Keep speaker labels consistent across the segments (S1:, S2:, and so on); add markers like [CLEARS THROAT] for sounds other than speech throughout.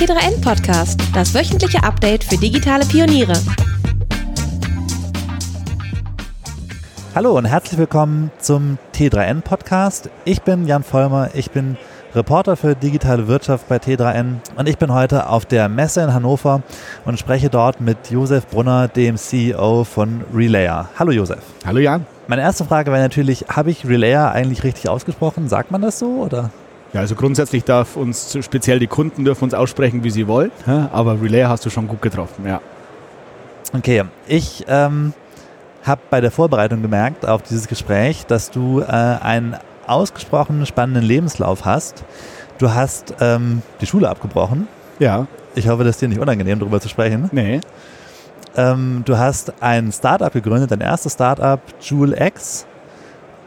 S1: T3N Podcast, das wöchentliche Update für digitale Pioniere.
S2: Hallo und herzlich willkommen zum T3N Podcast. Ich bin Jan Vollmer, ich bin Reporter für digitale Wirtschaft bei T3N und ich bin heute auf der Messe in Hannover und spreche dort mit Josef Brunner, dem CEO von Relayer. Hallo Josef.
S3: Hallo Jan.
S2: Meine erste Frage wäre natürlich, habe ich Relayer eigentlich richtig ausgesprochen? Sagt man das so oder?
S3: Ja, also grundsätzlich darf uns speziell die Kunden dürfen uns aussprechen, wie sie wollen, aber Relay hast du schon gut getroffen, ja.
S2: Okay, ich ähm, habe bei der Vorbereitung gemerkt auf dieses Gespräch, dass du äh, einen ausgesprochen spannenden Lebenslauf hast. Du hast ähm, die Schule abgebrochen.
S3: Ja.
S2: Ich hoffe, das ist dir nicht unangenehm, darüber zu sprechen.
S3: Nee.
S2: Ähm, du hast ein Startup gegründet, dein erstes Startup, Joule X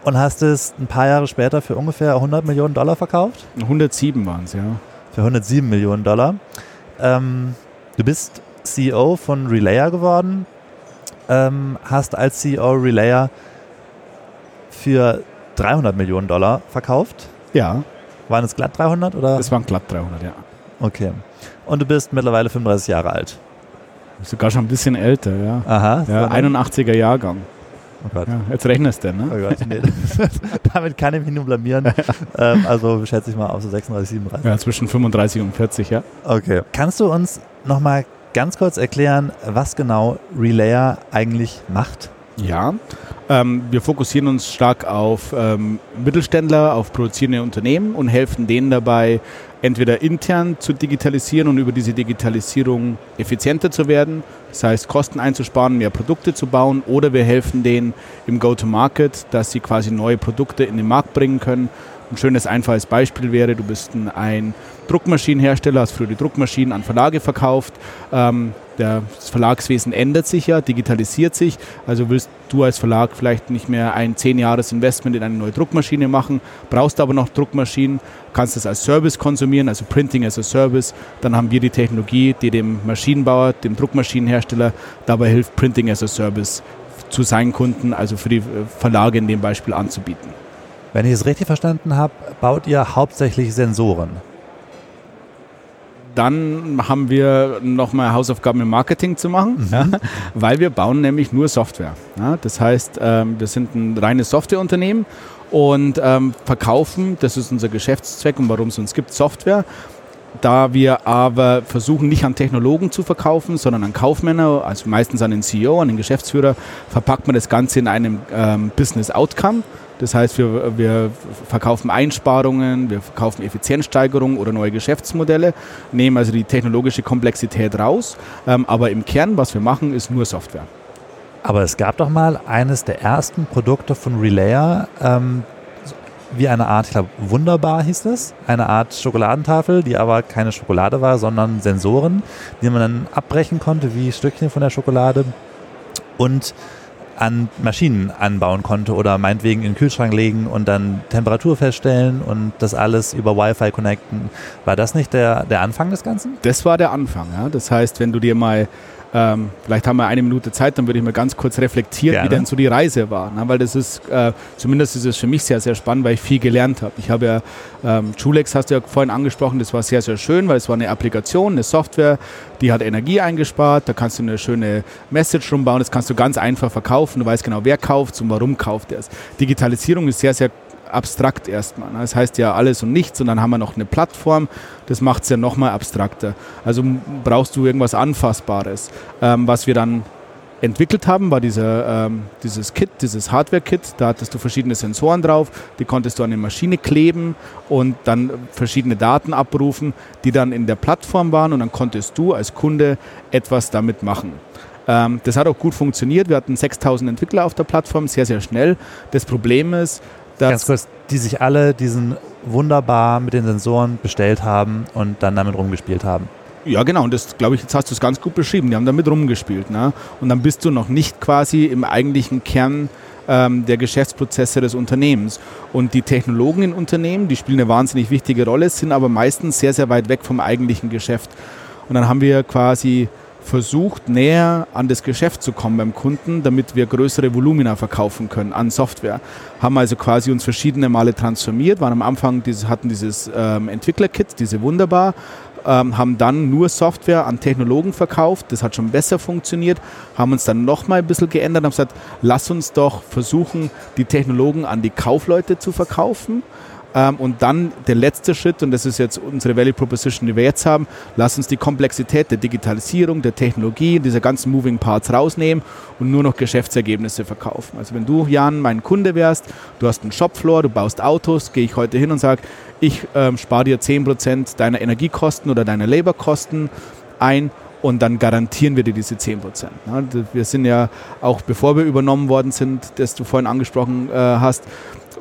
S2: und hast es ein paar Jahre später für ungefähr 100 Millionen Dollar verkauft?
S3: 107 waren es, ja.
S2: Für 107 Millionen Dollar. Ähm, du bist CEO von Relayer geworden, ähm, hast als CEO Relayer für 300 Millionen Dollar verkauft.
S3: Ja.
S2: Waren es glatt 300 oder?
S3: Es waren glatt 300, ja.
S2: Okay. Und du bist mittlerweile 35 Jahre alt.
S3: Sogar schon ein bisschen älter, ja.
S2: Aha.
S3: Ja, 81er Jahrgang.
S2: Oh.
S3: Ja, jetzt rechnest du, ne?
S2: Oh Gott, nee. [LAUGHS] Damit kann ich mich nur blamieren. [LAUGHS] ähm, also schätze ich mal auf so 36, 37.
S3: Ja, zwischen 35 und 40, ja.
S2: Okay. Kannst du uns nochmal ganz kurz erklären, was genau Relayer eigentlich macht?
S3: Ja, ähm, wir fokussieren uns stark auf ähm, Mittelständler, auf produzierende Unternehmen und helfen denen dabei, entweder intern zu digitalisieren und über diese Digitalisierung effizienter zu werden, das heißt Kosten einzusparen, mehr Produkte zu bauen, oder wir helfen denen im Go-to-Market, dass sie quasi neue Produkte in den Markt bringen können. Ein schönes, einfaches Beispiel wäre, du bist ein Druckmaschinenhersteller, hast früher die Druckmaschinen an Verlage verkauft. Ähm, das Verlagswesen ändert sich ja, digitalisiert sich. Also willst du als Verlag vielleicht nicht mehr ein 10-Jahres-Investment in eine neue Druckmaschine machen, brauchst aber noch Druckmaschinen, kannst das als Service konsumieren, also Printing as a Service. Dann haben wir die Technologie, die dem Maschinenbauer, dem Druckmaschinenhersteller dabei hilft, Printing as a Service zu seinen Kunden, also für die Verlage in dem Beispiel anzubieten.
S2: Wenn ich es richtig verstanden habe, baut ihr hauptsächlich Sensoren
S3: dann haben wir nochmal Hausaufgaben im Marketing zu machen, mhm. ja, weil wir bauen nämlich nur Software. Ja, das heißt, ähm, wir sind ein reines Softwareunternehmen und ähm, verkaufen, das ist unser Geschäftszweck und warum es uns gibt, Software. Da wir aber versuchen, nicht an Technologen zu verkaufen, sondern an Kaufmänner, also meistens an den CEO, an den Geschäftsführer, verpackt man das Ganze in einem ähm, Business Outcome. Das heißt, wir, wir verkaufen Einsparungen, wir verkaufen Effizienzsteigerungen oder neue Geschäftsmodelle, nehmen also die technologische Komplexität raus. Ähm, aber im Kern, was wir machen, ist nur Software.
S2: Aber es gab doch mal eines der ersten Produkte von Relayer, ähm, wie eine Art, ich glaube, Wunderbar hieß es, eine Art Schokoladentafel, die aber keine Schokolade war, sondern Sensoren, die man dann abbrechen konnte wie Stückchen von der Schokolade. Und an Maschinen anbauen konnte oder meinetwegen in den Kühlschrank legen und dann Temperatur feststellen und das alles über Wi-Fi connecten. War das nicht der, der Anfang des Ganzen?
S3: Das war der Anfang. Ja. Das heißt, wenn du dir mal ähm, vielleicht haben wir eine Minute Zeit, dann würde ich mal ganz kurz reflektieren, Gerne. wie denn so die Reise war. Ne? Weil das ist, äh, zumindest ist es für mich sehr, sehr spannend, weil ich viel gelernt habe. Ich habe ja, ähm, Julex hast du ja vorhin angesprochen, das war sehr, sehr schön, weil es war eine Applikation, eine Software, die hat Energie eingespart, da kannst du eine schöne Message rumbauen, das kannst du ganz einfach verkaufen, du weißt genau, wer kauft und warum kauft er es. Digitalisierung ist sehr, sehr abstrakt erstmal. Ne? Das heißt ja alles und nichts und dann haben wir noch eine Plattform, das macht es ja nochmal abstrakter. Also brauchst du irgendwas Anfassbares. Ähm, was wir dann entwickelt haben, war dieser, ähm, dieses Kit, dieses Hardware-Kit. Da hattest du verschiedene Sensoren drauf, die konntest du an eine Maschine kleben und dann verschiedene Daten abrufen, die dann in der Plattform waren und dann konntest du als Kunde etwas damit machen. Ähm, das hat auch gut funktioniert. Wir hatten 6000 Entwickler auf der Plattform, sehr, sehr schnell. Das Problem ist,
S2: Ganz kurz, die sich alle diesen wunderbar mit den Sensoren bestellt haben und dann damit rumgespielt haben.
S3: Ja, genau. Und das, glaube ich, jetzt hast du es ganz gut beschrieben. Die haben damit rumgespielt. Ne? Und dann bist du noch nicht quasi im eigentlichen Kern ähm, der Geschäftsprozesse des Unternehmens. Und die Technologen in Unternehmen, die spielen eine wahnsinnig wichtige Rolle, sind aber meistens sehr, sehr weit weg vom eigentlichen Geschäft. Und dann haben wir quasi versucht, näher an das Geschäft zu kommen beim Kunden, damit wir größere Volumina verkaufen können an Software. Haben also quasi uns verschiedene Male transformiert, waren am Anfang, dieses, hatten dieses ähm, Entwickler-Kit, diese wunderbar, ähm, haben dann nur Software an Technologen verkauft. Das hat schon besser funktioniert, haben uns dann nochmal ein bisschen geändert und haben gesagt, lass uns doch versuchen, die Technologen an die Kaufleute zu verkaufen. Ähm, und dann der letzte Schritt, und das ist jetzt unsere Value Proposition, die wir jetzt haben, lass uns die Komplexität der Digitalisierung, der Technologie, dieser ganzen Moving Parts rausnehmen und nur noch Geschäftsergebnisse verkaufen. Also wenn du, Jan, mein Kunde wärst, du hast einen Shopfloor, du baust Autos, gehe ich heute hin und sage, ich ähm, spare dir 10% deiner Energiekosten oder deiner Laborkosten ein und dann garantieren wir dir diese 10%. Wir sind ja auch, bevor wir übernommen worden sind, das du vorhin angesprochen äh, hast,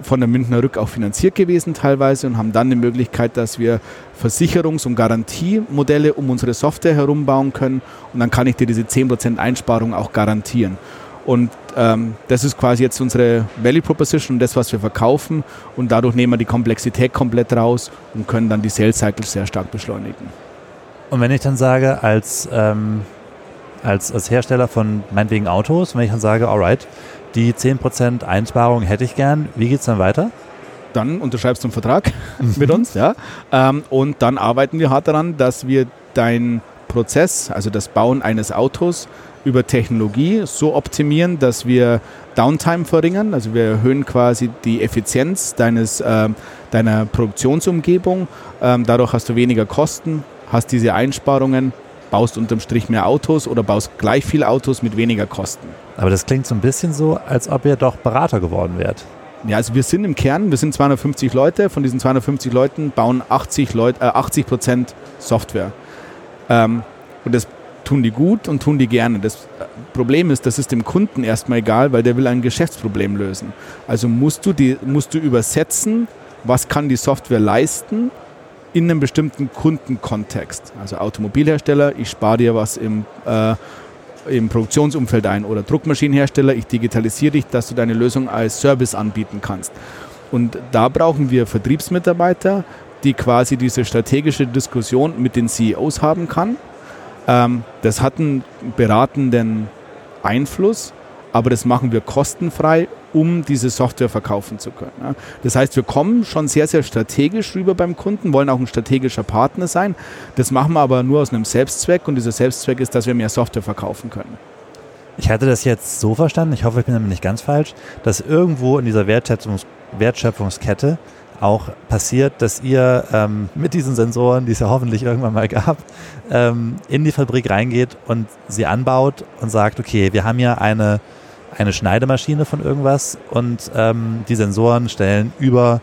S3: von der Münchner Rück auch finanziert gewesen teilweise und haben dann die Möglichkeit, dass wir Versicherungs- und Garantiemodelle um unsere Software herum bauen können und dann kann ich dir diese 10% Einsparung auch garantieren. Und ähm, das ist quasi jetzt unsere Value Proposition, das, was wir verkaufen und dadurch nehmen wir die Komplexität komplett raus und können dann die Sales Cycles sehr stark beschleunigen.
S2: Und wenn ich dann sage, als, ähm, als, als Hersteller von meinetwegen Autos, wenn ich dann sage, alright, die 10% Einsparung hätte ich gern. Wie geht es dann weiter?
S3: Dann unterschreibst du einen Vertrag mit uns, ja. Ähm, und dann arbeiten wir hart daran, dass wir deinen Prozess, also das Bauen eines Autos, über Technologie so optimieren, dass wir Downtime verringern. Also wir erhöhen quasi die Effizienz deines, äh, deiner Produktionsumgebung. Ähm, dadurch hast du weniger Kosten, hast diese Einsparungen baust unterm Strich mehr Autos oder baust gleich viel Autos mit weniger Kosten.
S2: Aber das klingt so ein bisschen so, als ob ihr doch Berater geworden wärt.
S3: Ja, also wir sind im Kern, wir sind 250 Leute, von diesen 250 Leuten bauen 80, Leut, äh, 80 Prozent Software. Ähm, und das tun die gut und tun die gerne. Das äh, Problem ist, das ist dem Kunden erstmal egal, weil der will ein Geschäftsproblem lösen. Also musst du, die, musst du übersetzen, was kann die Software leisten in einem bestimmten Kundenkontext. Also Automobilhersteller, ich spare dir was im, äh, im Produktionsumfeld ein oder Druckmaschinenhersteller, ich digitalisiere dich, dass du deine Lösung als Service anbieten kannst. Und da brauchen wir Vertriebsmitarbeiter, die quasi diese strategische Diskussion mit den CEOs haben kann. Ähm, das hat einen beratenden Einfluss, aber das machen wir kostenfrei um diese Software verkaufen zu können. Das heißt, wir kommen schon sehr, sehr strategisch rüber beim Kunden, wollen auch ein strategischer Partner sein. Das machen wir aber nur aus einem Selbstzweck und dieser Selbstzweck ist, dass wir mehr Software verkaufen können.
S2: Ich hatte das jetzt so verstanden, ich hoffe, ich bin damit nicht ganz falsch, dass irgendwo in dieser Wertschöpfungs Wertschöpfungskette auch passiert, dass ihr ähm, mit diesen Sensoren, die es ja hoffentlich irgendwann mal gab, ähm, in die Fabrik reingeht und sie anbaut und sagt, okay, wir haben hier eine eine Schneidemaschine von irgendwas und ähm, die Sensoren stellen über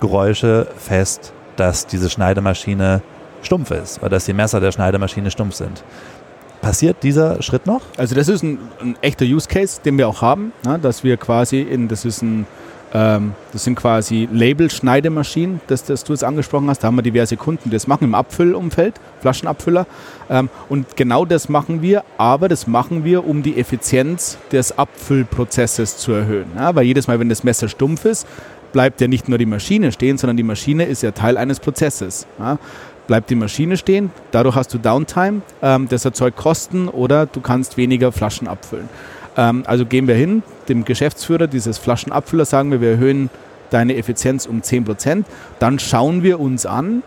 S2: Geräusche fest, dass diese Schneidemaschine stumpf ist oder dass die Messer der Schneidemaschine stumpf sind. Passiert dieser Schritt noch?
S3: Also das ist ein, ein echter Use Case, den wir auch haben, ne, dass wir quasi in, das ist ein ähm, das sind quasi Label-Schneidemaschinen, das, das du jetzt angesprochen hast. Da haben wir diverse Kunden, die das machen im Abfüllumfeld, Flaschenabfüller. Ähm, und genau das machen wir, aber das machen wir, um die Effizienz des Abfüllprozesses zu erhöhen. Ja, weil jedes Mal, wenn das Messer stumpf ist, bleibt ja nicht nur die Maschine stehen, sondern die Maschine ist ja Teil eines Prozesses. Ja, bleibt die Maschine stehen, dadurch hast du Downtime, ähm, das erzeugt Kosten oder du kannst weniger Flaschen abfüllen. Ähm, also gehen wir hin, dem Geschäftsführer dieses Flaschenabfüller sagen wir, wir erhöhen deine Effizienz um 10%. Dann schauen wir uns an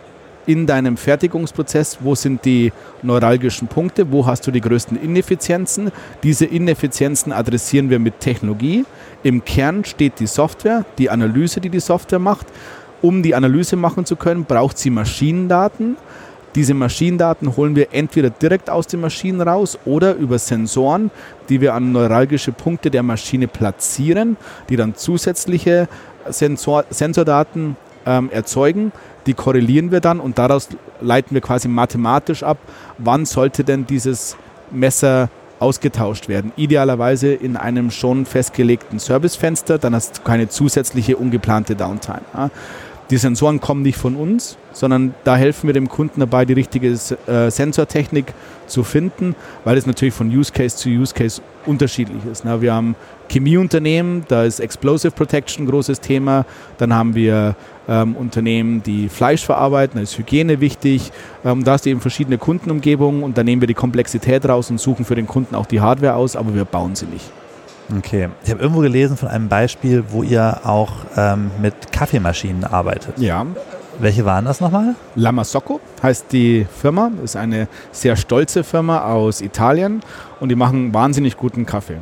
S3: in deinem Fertigungsprozess, wo sind die neuralgischen Punkte, wo hast du die größten Ineffizienzen. Diese Ineffizienzen adressieren wir mit Technologie. Im Kern steht die Software, die Analyse, die die Software macht. Um die Analyse machen zu können, braucht sie Maschinendaten. Diese Maschinendaten holen wir entweder direkt aus den Maschinen raus oder über Sensoren, die wir an neuralgische Punkte der Maschine platzieren, die dann zusätzliche Sensor Sensordaten ähm, erzeugen. Die korrelieren wir dann und daraus leiten wir quasi mathematisch ab, wann sollte denn dieses Messer ausgetauscht werden. Idealerweise in einem schon festgelegten Servicefenster, dann hast du keine zusätzliche ungeplante Downtime. Die Sensoren kommen nicht von uns, sondern da helfen wir dem Kunden dabei, die richtige äh, Sensortechnik zu finden, weil es natürlich von Use Case zu Use Case unterschiedlich ist. Na, wir haben Chemieunternehmen, da ist Explosive Protection ein großes Thema. Dann haben wir ähm, Unternehmen, die Fleisch verarbeiten, da ist Hygiene wichtig. Ähm, da hast du eben verschiedene Kundenumgebungen und da nehmen wir die Komplexität raus und suchen für den Kunden auch die Hardware aus, aber wir bauen sie nicht.
S2: Okay. Ich habe irgendwo gelesen von einem Beispiel, wo ihr auch ähm, mit Kaffeemaschinen arbeitet.
S3: Ja.
S2: Welche waren das nochmal?
S3: Lamasocco heißt die Firma, ist eine sehr stolze Firma aus Italien und die machen wahnsinnig guten Kaffee.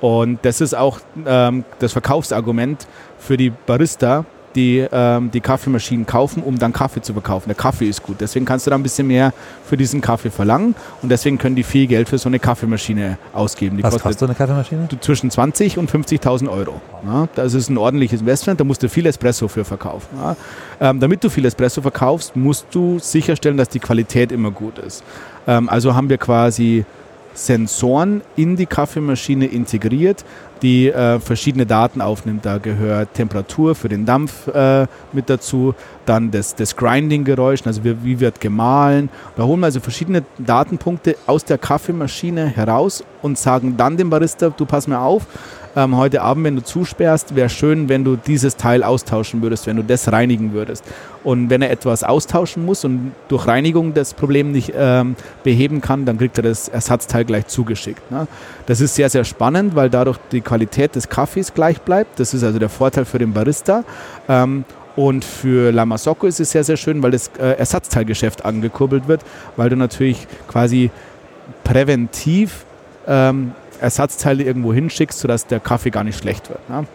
S3: Und das ist auch ähm, das Verkaufsargument für die Barista, die ähm, die Kaffeemaschinen kaufen, um dann Kaffee zu verkaufen. Der Kaffee ist gut. Deswegen kannst du da ein bisschen mehr für diesen Kaffee verlangen und deswegen können die viel Geld für so eine Kaffeemaschine ausgeben. Die
S2: Was kostet so eine Kaffeemaschine?
S3: Zwischen 20 und 50.000 Euro. Ja, das ist ein ordentliches Investment, da musst du viel Espresso für verkaufen. Ja. Ähm, damit du viel Espresso verkaufst, musst du sicherstellen, dass die Qualität immer gut ist. Ähm, also haben wir quasi Sensoren in die Kaffeemaschine integriert, die äh, verschiedene Daten aufnimmt. Da gehört Temperatur für den Dampf äh, mit dazu, dann das, das Grinding-Geräusch, also wie, wie, wird gemahlen. Da holen wir also verschiedene Datenpunkte aus der Kaffeemaschine heraus und sagen dann dem Barista, du pass mir auf, ähm, heute Abend, wenn du zusperrst, wäre schön, wenn du dieses Teil austauschen würdest, wenn du das reinigen würdest. Und wenn er etwas austauschen muss und durch Reinigung das Problem nicht ähm, beheben kann, dann kriegt er das Ersatzteil gleich zugeschickt. Ne? Das ist sehr, sehr spannend, weil dadurch die Qualität des Kaffees gleich bleibt. Das ist also der Vorteil für den Barista. Ähm, und für Lamasocco ist es sehr, sehr schön, weil das äh, Ersatzteilgeschäft angekurbelt wird, weil du natürlich quasi präventiv ähm, Ersatzteile irgendwo hinschickst, sodass der Kaffee gar nicht schlecht wird. Ne?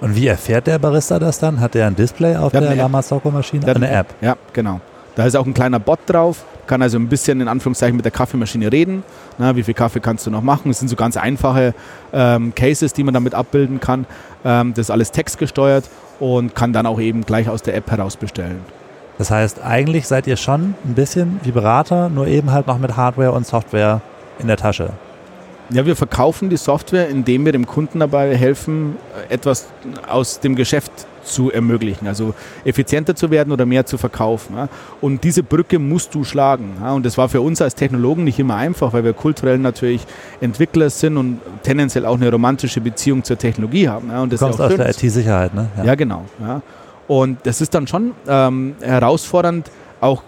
S2: Und wie erfährt der Barista das dann? Hat er ein Display auf der, der Lamasocco-Maschine?
S3: Eine App? Ja, genau. Da ist auch ein kleiner Bot drauf, kann also ein bisschen in Anführungszeichen mit der Kaffeemaschine reden. Na, wie viel Kaffee kannst du noch machen? Es sind so ganz einfache ähm, Cases, die man damit abbilden kann. Ähm, das ist alles textgesteuert und kann dann auch eben gleich aus der App heraus bestellen.
S2: Das heißt, eigentlich seid ihr schon ein bisschen wie Berater, nur eben halt noch mit Hardware und Software in der Tasche.
S3: Ja, wir verkaufen die Software, indem wir dem Kunden dabei helfen, etwas aus dem Geschäft zu ermöglichen, also effizienter zu werden oder mehr zu verkaufen. Und diese Brücke musst du schlagen. Und das war für uns als Technologen nicht immer einfach, weil wir kulturell natürlich Entwickler sind und tendenziell auch eine romantische Beziehung zur Technologie haben. Und
S2: das du kommst aus der IT-Sicherheit, ne?
S3: Ja, ja genau. Und das ist dann schon ähm, herausfordernd, auch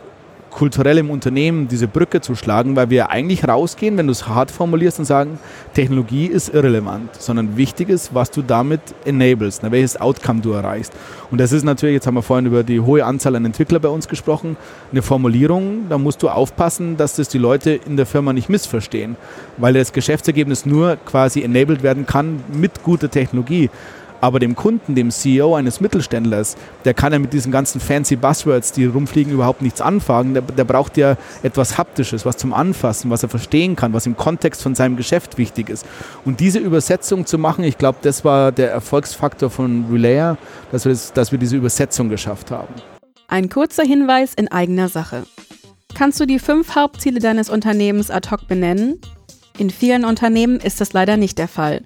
S3: kulturell im Unternehmen diese Brücke zu schlagen, weil wir eigentlich rausgehen, wenn du es hart formulierst und sagen, Technologie ist irrelevant, sondern wichtig ist, was du damit enablest, ne, welches Outcome du erreichst. Und das ist natürlich, jetzt haben wir vorhin über die hohe Anzahl an Entwicklern bei uns gesprochen, eine Formulierung, da musst du aufpassen, dass das die Leute in der Firma nicht missverstehen, weil das Geschäftsergebnis nur quasi enabled werden kann mit guter Technologie. Aber dem Kunden, dem CEO eines Mittelständlers, der kann ja mit diesen ganzen fancy Buzzwords, die rumfliegen, überhaupt nichts anfangen. Der, der, braucht ja etwas Haptisches, was zum Anfassen, was er verstehen kann, was im Kontext von seinem Geschäft wichtig ist. Und diese Übersetzung zu machen, ich glaube, das war der Erfolgsfaktor von Relayer, dass wir, das, dass wir diese Übersetzung geschafft haben.
S1: Ein kurzer Hinweis in eigener Sache. Kannst du die fünf Hauptziele deines Unternehmens ad hoc benennen? In vielen Unternehmen ist das leider nicht der Fall.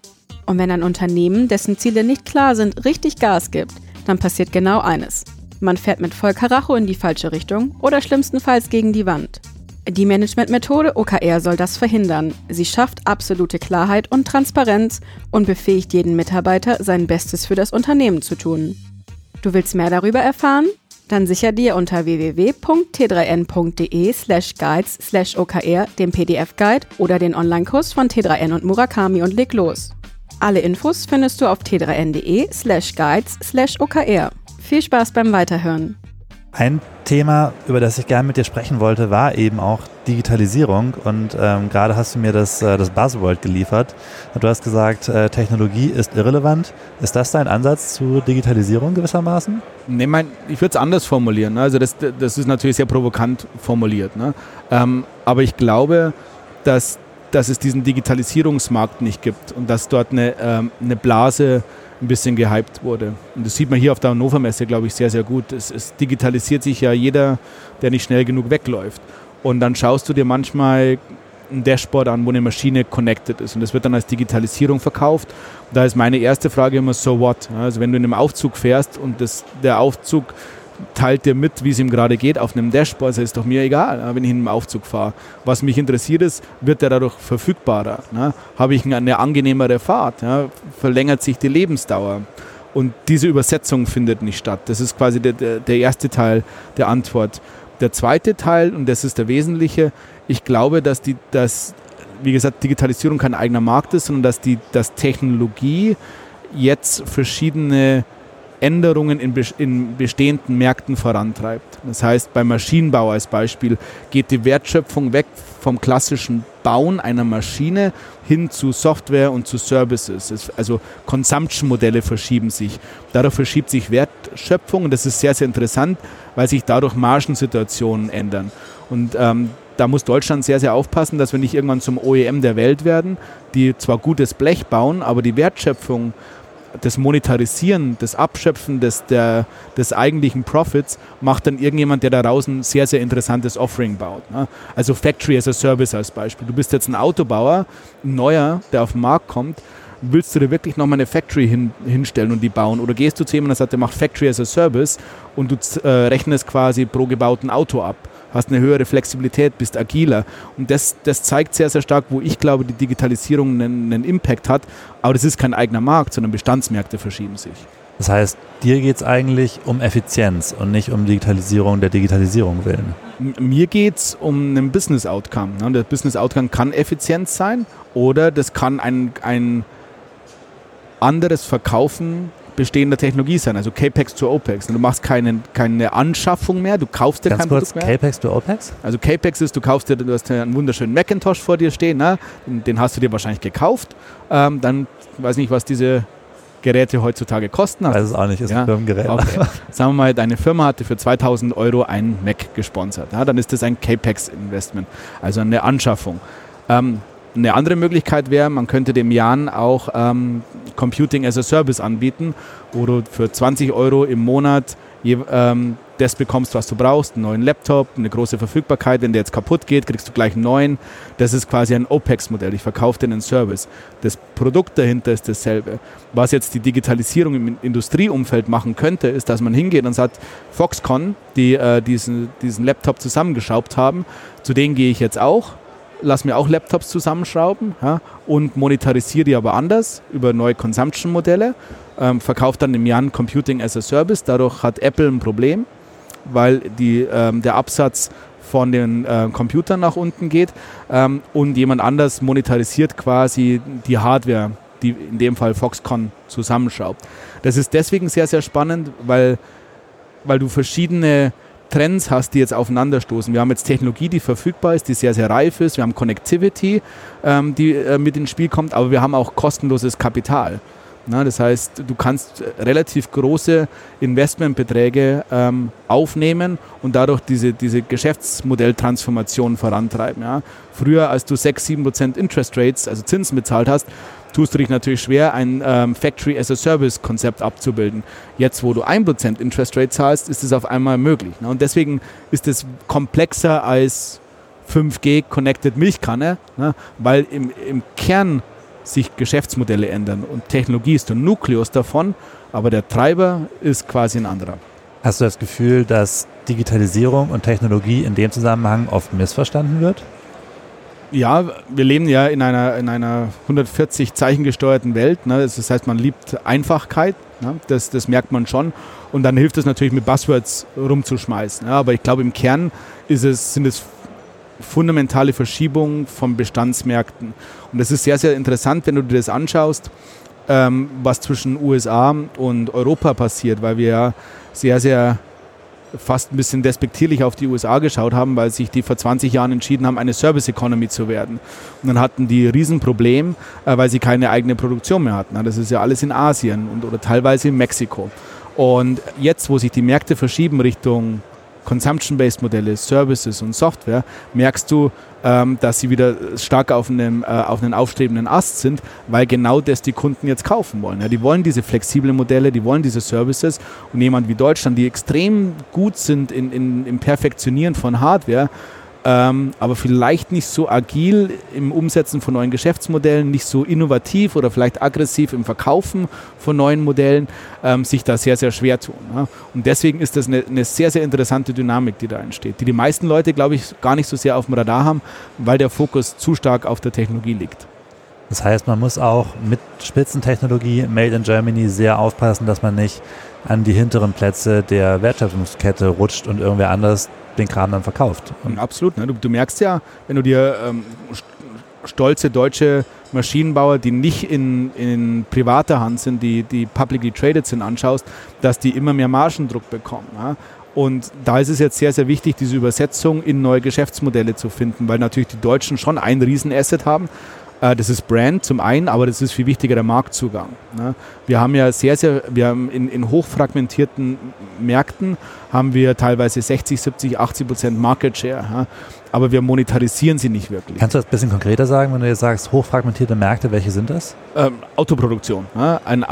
S1: Und wenn ein Unternehmen, dessen Ziele nicht klar sind, richtig Gas gibt, dann passiert genau eines. Man fährt mit voll Karacho in die falsche Richtung oder schlimmstenfalls gegen die Wand. Die Managementmethode OKR soll das verhindern. Sie schafft absolute Klarheit und Transparenz und befähigt jeden Mitarbeiter, sein Bestes für das Unternehmen zu tun. Du willst mehr darüber erfahren? Dann sicher dir unter www.t3n.de/guides/okr den PDF-Guide oder den Online-Kurs von T3N und Murakami und leg los. Alle Infos findest du auf t3n.de slash guides slash okr. Viel Spaß beim Weiterhören.
S2: Ein Thema, über das ich gerne mit dir sprechen wollte, war eben auch Digitalisierung. Und ähm, gerade hast du mir das, äh, das Buzzword geliefert. Du hast gesagt, äh, Technologie ist irrelevant. Ist das dein Ansatz zu Digitalisierung gewissermaßen?
S3: Nee, mein, ich würde es anders formulieren. Ne? Also das, das ist natürlich sehr provokant formuliert. Ne? Ähm, aber ich glaube, dass dass es diesen Digitalisierungsmarkt nicht gibt und dass dort eine, ähm, eine Blase ein bisschen gehypt wurde. Und das sieht man hier auf der Hannover Messe, glaube ich, sehr, sehr gut. Es, es, digitalisiert sich ja jeder, der nicht schnell genug wegläuft. Und dann schaust du dir manchmal ein Dashboard an, wo eine Maschine connected ist. Und das wird dann als Digitalisierung verkauft. Und da ist meine erste Frage immer, so what? Also wenn du in einem Aufzug fährst und das, der Aufzug teilt dir mit, wie es ihm gerade geht auf einem Dashboard. Das ist doch mir egal, wenn ich in einem Aufzug fahre. Was mich interessiert ist, wird der dadurch verfügbarer? Ne? Habe ich eine angenehmere Fahrt? Ja? Verlängert sich die Lebensdauer? Und diese Übersetzung findet nicht statt. Das ist quasi der, der erste Teil der Antwort. Der zweite Teil, und das ist der wesentliche, ich glaube, dass die, dass, wie gesagt, Digitalisierung kein eigener Markt ist, sondern dass die dass Technologie jetzt verschiedene Änderungen in, in, bestehenden Märkten vorantreibt. Das heißt, beim Maschinenbau als Beispiel geht die Wertschöpfung weg vom klassischen Bauen einer Maschine hin zu Software und zu Services. also Consumption-Modelle verschieben sich. Dadurch verschiebt sich Wertschöpfung und das ist sehr, sehr interessant, weil sich dadurch Margensituationen ändern. Und ähm, da muss Deutschland sehr, sehr aufpassen, dass wir nicht irgendwann zum OEM der Welt werden, die zwar gutes Blech bauen, aber die Wertschöpfung das Monetarisieren, das Abschöpfen des, der, des eigentlichen Profits macht dann irgendjemand, der daraus ein sehr, sehr interessantes Offering baut. Ne? Also Factory as a Service als Beispiel. Du bist jetzt ein Autobauer, ein neuer, der auf den Markt kommt. Willst du dir wirklich nochmal eine Factory hin, hinstellen und die bauen? Oder gehst du zu jemandem, der sagt, der macht Factory as a Service und du äh, rechnest quasi pro gebauten Auto ab? Hast eine höhere Flexibilität, bist agiler. Und das, das zeigt sehr, sehr stark, wo ich glaube, die Digitalisierung einen, einen Impact hat. Aber das ist kein eigener Markt, sondern Bestandsmärkte verschieben sich.
S2: Das heißt, dir geht es eigentlich um Effizienz und nicht um Digitalisierung der Digitalisierung willen.
S3: Mir geht es um einen Business Outcome. Ne? Der Business Outcome kann Effizienz sein oder das kann ein, ein anderes Verkaufen bestehender Technologie sein, also CAPEX zu OPEX. Du machst keine, keine Anschaffung mehr, du kaufst dir Ganz kein kurz, Produkt
S2: mehr. CAPEX zu OPEX?
S3: Also CAPEX ist, du kaufst dir, du hast einen wunderschönen Macintosh vor dir stehen, ne? den hast du dir wahrscheinlich gekauft. Ähm, dann weiß nicht, was diese Geräte heutzutage kosten.
S2: Weiß es auch nicht, ist ja? ein Firmengerät.
S3: Okay. Sagen wir mal, deine Firma hatte für 2000 Euro ein Mac gesponsert. Ja? Dann ist das ein CAPEX-Investment, also eine Anschaffung. Ähm, eine andere Möglichkeit wäre, man könnte dem Jan auch ähm, Computing as a Service anbieten, wo du für 20 Euro im Monat je, ähm, das bekommst, was du brauchst, einen neuen Laptop, eine große Verfügbarkeit. Wenn der jetzt kaputt geht, kriegst du gleich einen neuen. Das ist quasi ein OPEX-Modell. Ich verkaufe dir einen Service. Das Produkt dahinter ist dasselbe. Was jetzt die Digitalisierung im Industrieumfeld machen könnte, ist, dass man hingeht und sagt, Foxconn, die äh, diesen, diesen Laptop zusammengeschraubt haben, zu denen gehe ich jetzt auch lass mir auch Laptops zusammenschrauben ja, und monetarisiere die aber anders über neue Consumption-Modelle, ähm, verkauft dann im Jan Computing as a Service. Dadurch hat Apple ein Problem, weil die, ähm, der Absatz von den äh, Computern nach unten geht ähm, und jemand anders monetarisiert quasi die Hardware, die in dem Fall Foxconn zusammenschraubt. Das ist deswegen sehr, sehr spannend, weil, weil du verschiedene Trends hast, die jetzt aufeinanderstoßen. Wir haben jetzt Technologie, die verfügbar ist, die sehr, sehr reif ist. Wir haben Connectivity, ähm, die äh, mit ins Spiel kommt, aber wir haben auch kostenloses Kapital. Na, das heißt, du kannst relativ große Investmentbeträge ähm, aufnehmen und dadurch diese, diese Geschäftsmodelltransformation vorantreiben. Ja. Früher, als du 6, 7 Prozent Interest Rates, also Zinsen bezahlt hast, tust du dich natürlich schwer, ein ähm, Factory as a Service Konzept abzubilden. Jetzt, wo du 1% Interest Rate zahlst, ist es auf einmal möglich. Ne? Und deswegen ist es komplexer als 5G Connected Milchkanne, ne? weil im, im Kern sich Geschäftsmodelle ändern und Technologie ist der Nukleus davon, aber der Treiber ist quasi ein anderer.
S2: Hast du das Gefühl, dass Digitalisierung und Technologie in dem Zusammenhang oft missverstanden wird?
S3: Ja, wir leben ja in einer, in einer 140 Zeichen gesteuerten Welt. Ne? Das heißt, man liebt Einfachkeit. Ne? Das, das merkt man schon. Und dann hilft es natürlich, mit Buzzwords rumzuschmeißen. Ja? Aber ich glaube, im Kern ist es, sind es fundamentale Verschiebungen von Bestandsmärkten. Und das ist sehr, sehr interessant, wenn du dir das anschaust, ähm, was zwischen USA und Europa passiert, weil wir ja sehr, sehr fast ein bisschen despektierlich auf die USA geschaut haben, weil sich die vor 20 Jahren entschieden haben, eine Service Economy zu werden. Und dann hatten die Riesenproblem, äh, weil sie keine eigene Produktion mehr hatten. Das ist ja alles in Asien und, oder teilweise in Mexiko. Und jetzt, wo sich die Märkte verschieben Richtung Consumption-Based Modelle, Services und Software, merkst du, ähm, dass sie wieder stark auf einem, äh, auf einem aufstrebenden Ast sind, weil genau das die Kunden jetzt kaufen wollen. Ja, die wollen diese flexiblen Modelle, die wollen diese Services und jemand wie Deutschland, die extrem gut sind in, in, im Perfektionieren von Hardware, ähm, aber vielleicht nicht so agil im Umsetzen von neuen Geschäftsmodellen, nicht so innovativ oder vielleicht aggressiv im Verkaufen von neuen Modellen, ähm, sich da sehr, sehr schwer tun. Ja? Und deswegen ist das eine, eine, sehr, sehr interessante Dynamik, die da entsteht, die die meisten Leute, glaube ich, gar nicht so sehr auf dem Radar haben, weil der Fokus zu stark auf der Technologie liegt.
S2: Das heißt, man muss auch mit Spitzentechnologie Made in Germany sehr aufpassen, dass man nicht an die hinteren Plätze der Wertschöpfungskette rutscht und irgendwer anders den Kram dann verkauft.
S3: Absolut. Ne? Du, du, merkst ja, wenn du dir ähm, stolze deutsche Maschinenbauer, die nicht in, in privater Hand sind, die, die publicly traded sind, anschaust, dass die immer mehr Margendruck bekommen. Ja? Und da ist es jetzt sehr, sehr wichtig, diese Übersetzung in neue Geschäftsmodelle zu finden, weil natürlich die Deutschen schon ein Riesenasset haben. Äh, das ist Brand zum einen, aber das ist viel wichtiger der Marktzugang. Ne? Wir haben ja sehr, sehr, wir haben in, in hochfragmentierten Märkten haben wir teilweise 60, 70, 80 Prozent Market Share aber wir monetarisieren sie nicht wirklich.
S2: Kannst du das ein bisschen konkreter sagen, wenn du jetzt sagst, hochfragmentierte Märkte, welche sind das?
S3: Ähm, Autoproduktion. Ja? Ein, äh,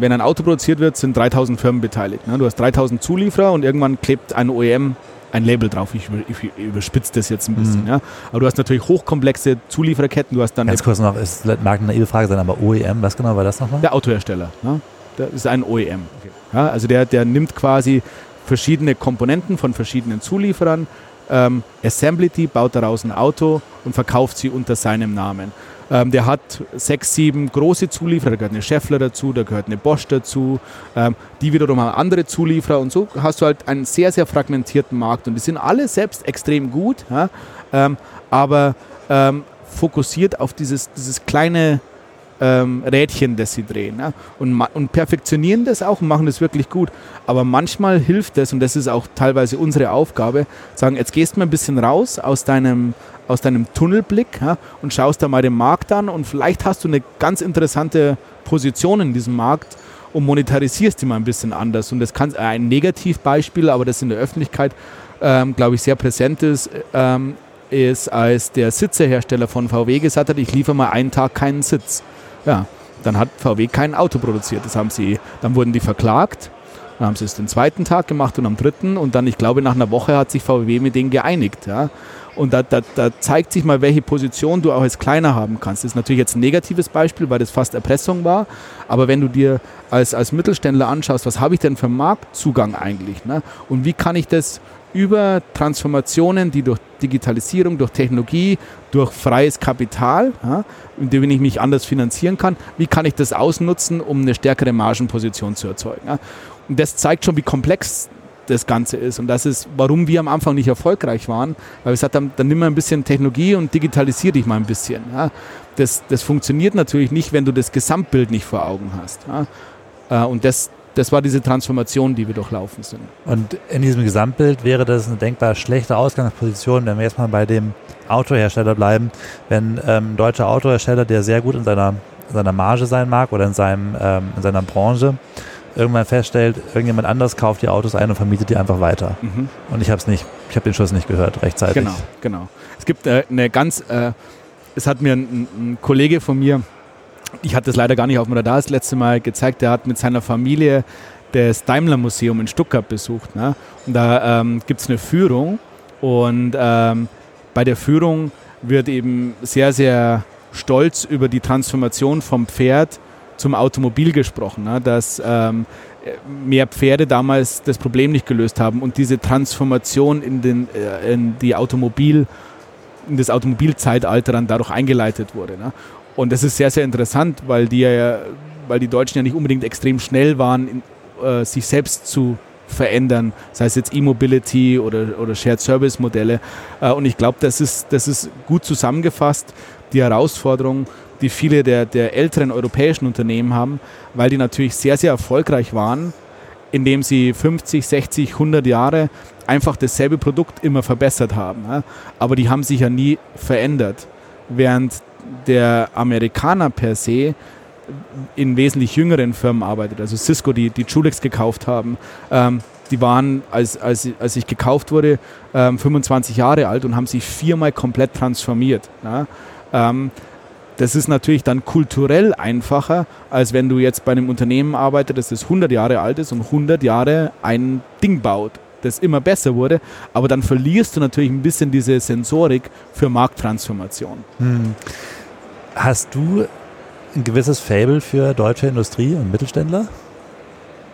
S3: wenn ein Auto produziert wird, sind 3000 Firmen beteiligt. Ne? Du hast 3000 Zulieferer und irgendwann klebt ein OEM ein Label drauf. Ich, überspitze das jetzt ein bisschen. Mhm. Ja? Aber du hast natürlich hochkomplexe Zuliefererketten. Du hast dann
S2: Ganz kurz noch, es mag eine naive Frage sein, aber OEM, was genau war das nochmal?
S3: Der Autohersteller. Ne? Das ist ein OEM. Okay. Ja? Also der, der nimmt quasi verschiedene Komponenten von verschiedenen Zulieferern, ähm, Assemblity baut daraus ein Auto und verkauft sie unter seinem Namen. Ähm, der hat sechs, sieben große Zulieferer, da gehört eine Scheffler dazu, da gehört eine Bosch dazu, ähm, die wiederum haben andere Zulieferer und so hast du halt einen sehr, sehr fragmentierten Markt und die sind alle selbst extrem gut, ja, ähm, aber ähm, fokussiert auf dieses, dieses kleine ähm, Rädchen, das sie drehen. Ja? Und, und, perfektionieren das auch und machen das wirklich gut. Aber manchmal hilft es, und das ist auch teilweise unsere Aufgabe, sagen, jetzt gehst du mal ein bisschen raus aus deinem, aus deinem Tunnelblick ja, und schaust da mal den Markt an und vielleicht hast du eine ganz interessante Position in diesem Markt und monetarisierst die mal ein bisschen anders. Und das kann ein Negativbeispiel, aber das in der Öffentlichkeit, ähm, glaube ich, sehr präsent ist, ähm, ist, als der Sitzehersteller von VW gesagt hat, ich liefere mal einen Tag keinen Sitz. Ja, dann hat VW kein Auto produziert. Das haben sie, dann wurden die verklagt. Dann haben sie es den zweiten Tag gemacht und am dritten und dann, ich glaube, nach einer Woche hat sich VW mit denen geeinigt. Ja. Und da, da, da, zeigt sich mal, welche Position du auch als Kleiner haben kannst. Das ist natürlich jetzt ein negatives Beispiel, weil das fast Erpressung war. Aber wenn du dir als, als Mittelständler anschaust, was habe ich denn für Marktzugang eigentlich? Ne? Und wie kann ich das über Transformationen, die durch Digitalisierung, durch Technologie, durch freies Kapital, ja, indem ich mich anders finanzieren kann, wie kann ich das ausnutzen, um eine stärkere Margenposition zu erzeugen. Ja. Und das zeigt schon, wie komplex das Ganze ist. Und das ist, warum wir am Anfang nicht erfolgreich waren, weil wir gesagt haben, dann nimm mal ein bisschen Technologie und digitalisier dich mal ein bisschen. Ja. Das, das funktioniert natürlich nicht, wenn du das Gesamtbild nicht vor Augen hast. Ja. Äh, und das, das war diese Transformation, die wir durchlaufen sind.
S2: Und in diesem Gesamtbild wäre das eine denkbar schlechte Ausgangsposition, wenn wir jetzt mal bei dem Autohersteller bleiben. Wenn ähm, ein deutscher Autohersteller, der sehr gut in seiner, in seiner Marge sein mag oder in, seinem, ähm, in seiner Branche, irgendwann feststellt, irgendjemand anders kauft die Autos ein und vermietet die einfach weiter. Mhm. Und ich habe es nicht, ich habe den Schuss nicht gehört rechtzeitig.
S3: Genau, genau. Es gibt äh, eine ganz, äh, es hat mir ein, ein Kollege von mir ich hatte das leider gar nicht auf dem Radar das letzte Mal gezeigt, der hat mit seiner Familie das Daimler Museum in Stuttgart besucht. Ne? Und da ähm, gibt es eine Führung und ähm, bei der Führung wird eben sehr, sehr stolz über die Transformation vom Pferd zum Automobil gesprochen, ne? dass ähm, mehr Pferde damals das Problem nicht gelöst haben und diese Transformation in, den, äh, in die Automobil in das Automobilzeitalter dann dadurch eingeleitet wurde. Ne? Und das ist sehr, sehr interessant, weil die, weil die Deutschen ja nicht unbedingt extrem schnell waren, äh, sich selbst zu verändern, sei es jetzt E-Mobility oder, oder Shared Service Modelle. Äh, und ich glaube, das ist, das ist gut zusammengefasst, die Herausforderung, die viele der, der älteren europäischen Unternehmen haben, weil die natürlich sehr, sehr erfolgreich waren, indem sie 50, 60, 100 Jahre einfach dasselbe Produkt immer verbessert haben. Aber die haben sich ja nie verändert. Während der Amerikaner per se in wesentlich jüngeren Firmen arbeitet. Also Cisco, die, die Julex gekauft haben, ähm, die waren, als, als, als ich gekauft wurde, ähm, 25 Jahre alt und haben sich viermal komplett transformiert. Ja? Ähm, das ist natürlich dann kulturell einfacher, als wenn du jetzt bei einem Unternehmen arbeitest, das 100 Jahre alt ist und 100 Jahre ein Ding baut, das immer besser wurde. Aber dann verlierst du natürlich ein bisschen diese Sensorik für Markttransformation. Hm.
S2: Hast du ein gewisses Fable für deutsche Industrie und Mittelständler?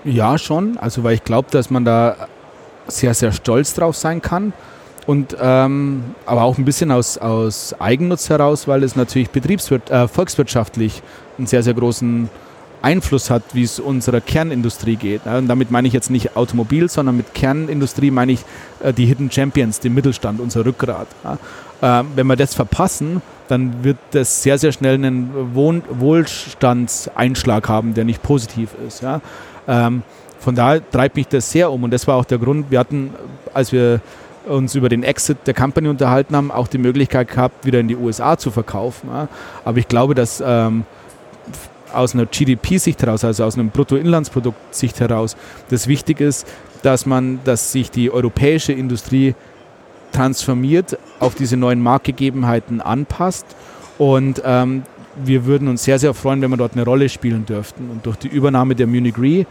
S3: Ja, schon. Also, weil ich glaube, dass man da sehr, sehr stolz drauf sein kann. Und ähm, aber auch ein bisschen aus, aus Eigennutz heraus, weil es natürlich betriebswirt, äh, volkswirtschaftlich einen sehr, sehr großen Einfluss hat, wie es unserer Kernindustrie geht. Und damit meine ich jetzt nicht Automobil, sondern mit Kernindustrie meine ich äh, die Hidden Champions, den Mittelstand, unser Rückgrat. Ähm, wenn wir das verpassen, dann wird das sehr, sehr schnell einen Wohlstandseinschlag haben, der nicht positiv ist. Ähm, von daher treibt mich das sehr um und das war auch der Grund, wir hatten, als wir uns über den Exit der Company unterhalten haben, auch die Möglichkeit gehabt, wieder in die USA zu verkaufen. Aber ich glaube, dass ähm, aus einer GDP-Sicht heraus, also aus einem Bruttoinlandsprodukt-Sicht heraus, das wichtig ist, dass man, dass sich die europäische Industrie transformiert, auf diese neuen Marktgegebenheiten anpasst und ähm, wir würden uns sehr, sehr freuen, wenn wir dort eine Rolle spielen dürften. Und durch die Übernahme der Munich Re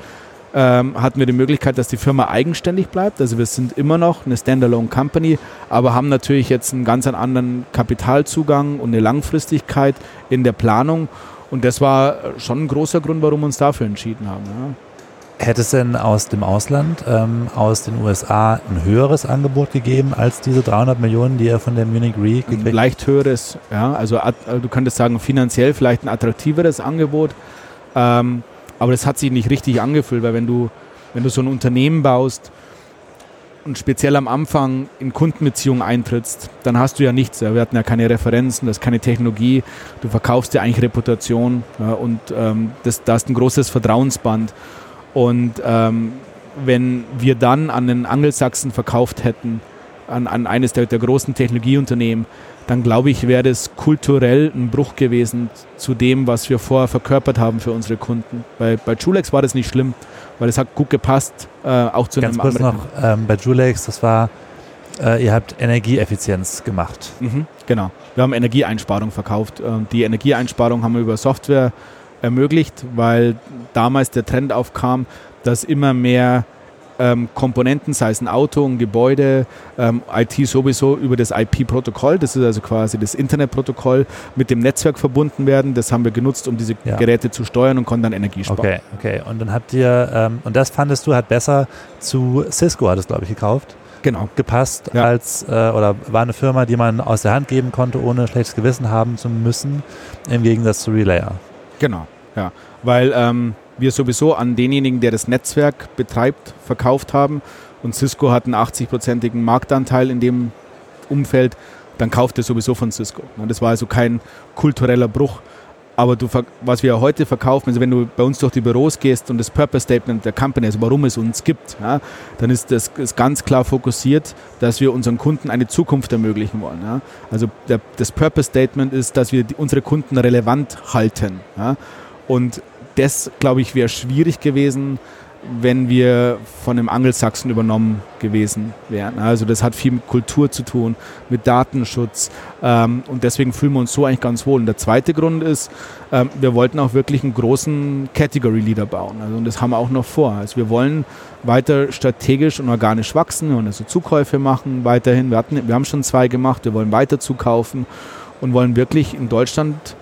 S3: ähm, hatten wir die Möglichkeit, dass die Firma eigenständig bleibt. Also wir sind immer noch eine Standalone Company, aber haben natürlich jetzt einen ganz anderen Kapitalzugang und eine Langfristigkeit in der Planung und das war schon ein großer Grund, warum wir uns dafür entschieden haben. Ja.
S2: Hätte es denn aus dem Ausland, ähm, aus den USA, ein höheres Angebot gegeben als diese 300 Millionen, die er von der Munich Re gekriegt hat?
S3: Ein leicht höheres, ja. Also du könntest sagen, finanziell vielleicht ein attraktiveres Angebot. Ähm, aber das hat sich nicht richtig angefühlt, weil wenn du, wenn du so ein Unternehmen baust, und speziell am Anfang in Kundenbeziehungen eintrittst, dann hast du ja nichts. Wir hatten ja keine Referenzen, das ist keine Technologie. Du verkaufst ja eigentlich Reputation ja, und ähm, das, da ist ein großes Vertrauensband. Und ähm, wenn wir dann an den Angelsachsen verkauft hätten, an, an eines der, der großen Technologieunternehmen, dann glaube ich, wäre das kulturell ein Bruch gewesen zu dem, was wir vorher verkörpert haben für unsere Kunden. Bei, bei Julex war das nicht schlimm weil es hat gut gepasst, äh, auch zu
S2: Ganz einem kurz noch ähm, bei Julex, das war, äh, ihr habt Energieeffizienz gemacht.
S3: Mhm, genau. Wir haben Energieeinsparung verkauft. die Energieeinsparung haben wir über Software ermöglicht, weil damals der Trend aufkam, dass immer mehr ähm, Komponenten, sei es ein Auto, ein Gebäude, ähm, IT sowieso über das IP-Protokoll, das ist also quasi das Internetprotokoll, mit dem Netzwerk verbunden werden. Das haben wir genutzt, um diese ja. Geräte zu steuern und konnten dann Energie sparen.
S2: Okay, okay. Und dann habt ihr, ähm, und das fandest du hat besser zu Cisco, hat es glaube ich gekauft
S3: genau.
S2: gepasst ja. als äh, oder war eine Firma, die man aus der Hand geben konnte, ohne schlechtes Gewissen haben zu müssen, im Gegensatz zu Relayer.
S3: Genau, ja. Weil ähm, wir sowieso an denjenigen, der das Netzwerk betreibt, verkauft haben. Und Cisco hat einen 80-prozentigen Marktanteil in dem Umfeld. Dann kauft er sowieso von Cisco. Das war also kein kultureller Bruch. Aber du, was wir heute verkaufen, also wenn du bei uns durch die Büros gehst und das Purpose Statement der Company, also warum es uns gibt, ja, dann ist das ist ganz klar fokussiert, dass wir unseren Kunden eine Zukunft ermöglichen wollen. Ja. Also der, das Purpose Statement ist, dass wir die, unsere Kunden relevant halten. Ja. Und das, glaube ich, wäre schwierig gewesen, wenn wir von einem Angelsachsen übernommen gewesen wären. Also das hat viel mit Kultur zu tun, mit Datenschutz ähm, und deswegen fühlen wir uns so eigentlich ganz wohl. Und der zweite Grund ist, ähm, wir wollten auch wirklich einen großen Category Leader bauen. Also und das haben wir auch noch vor. Also wir wollen weiter strategisch und organisch wachsen, wir wollen also Zukäufe machen weiterhin. Wir, hatten, wir haben schon zwei gemacht, wir wollen weiter zukaufen und wollen wirklich in Deutschland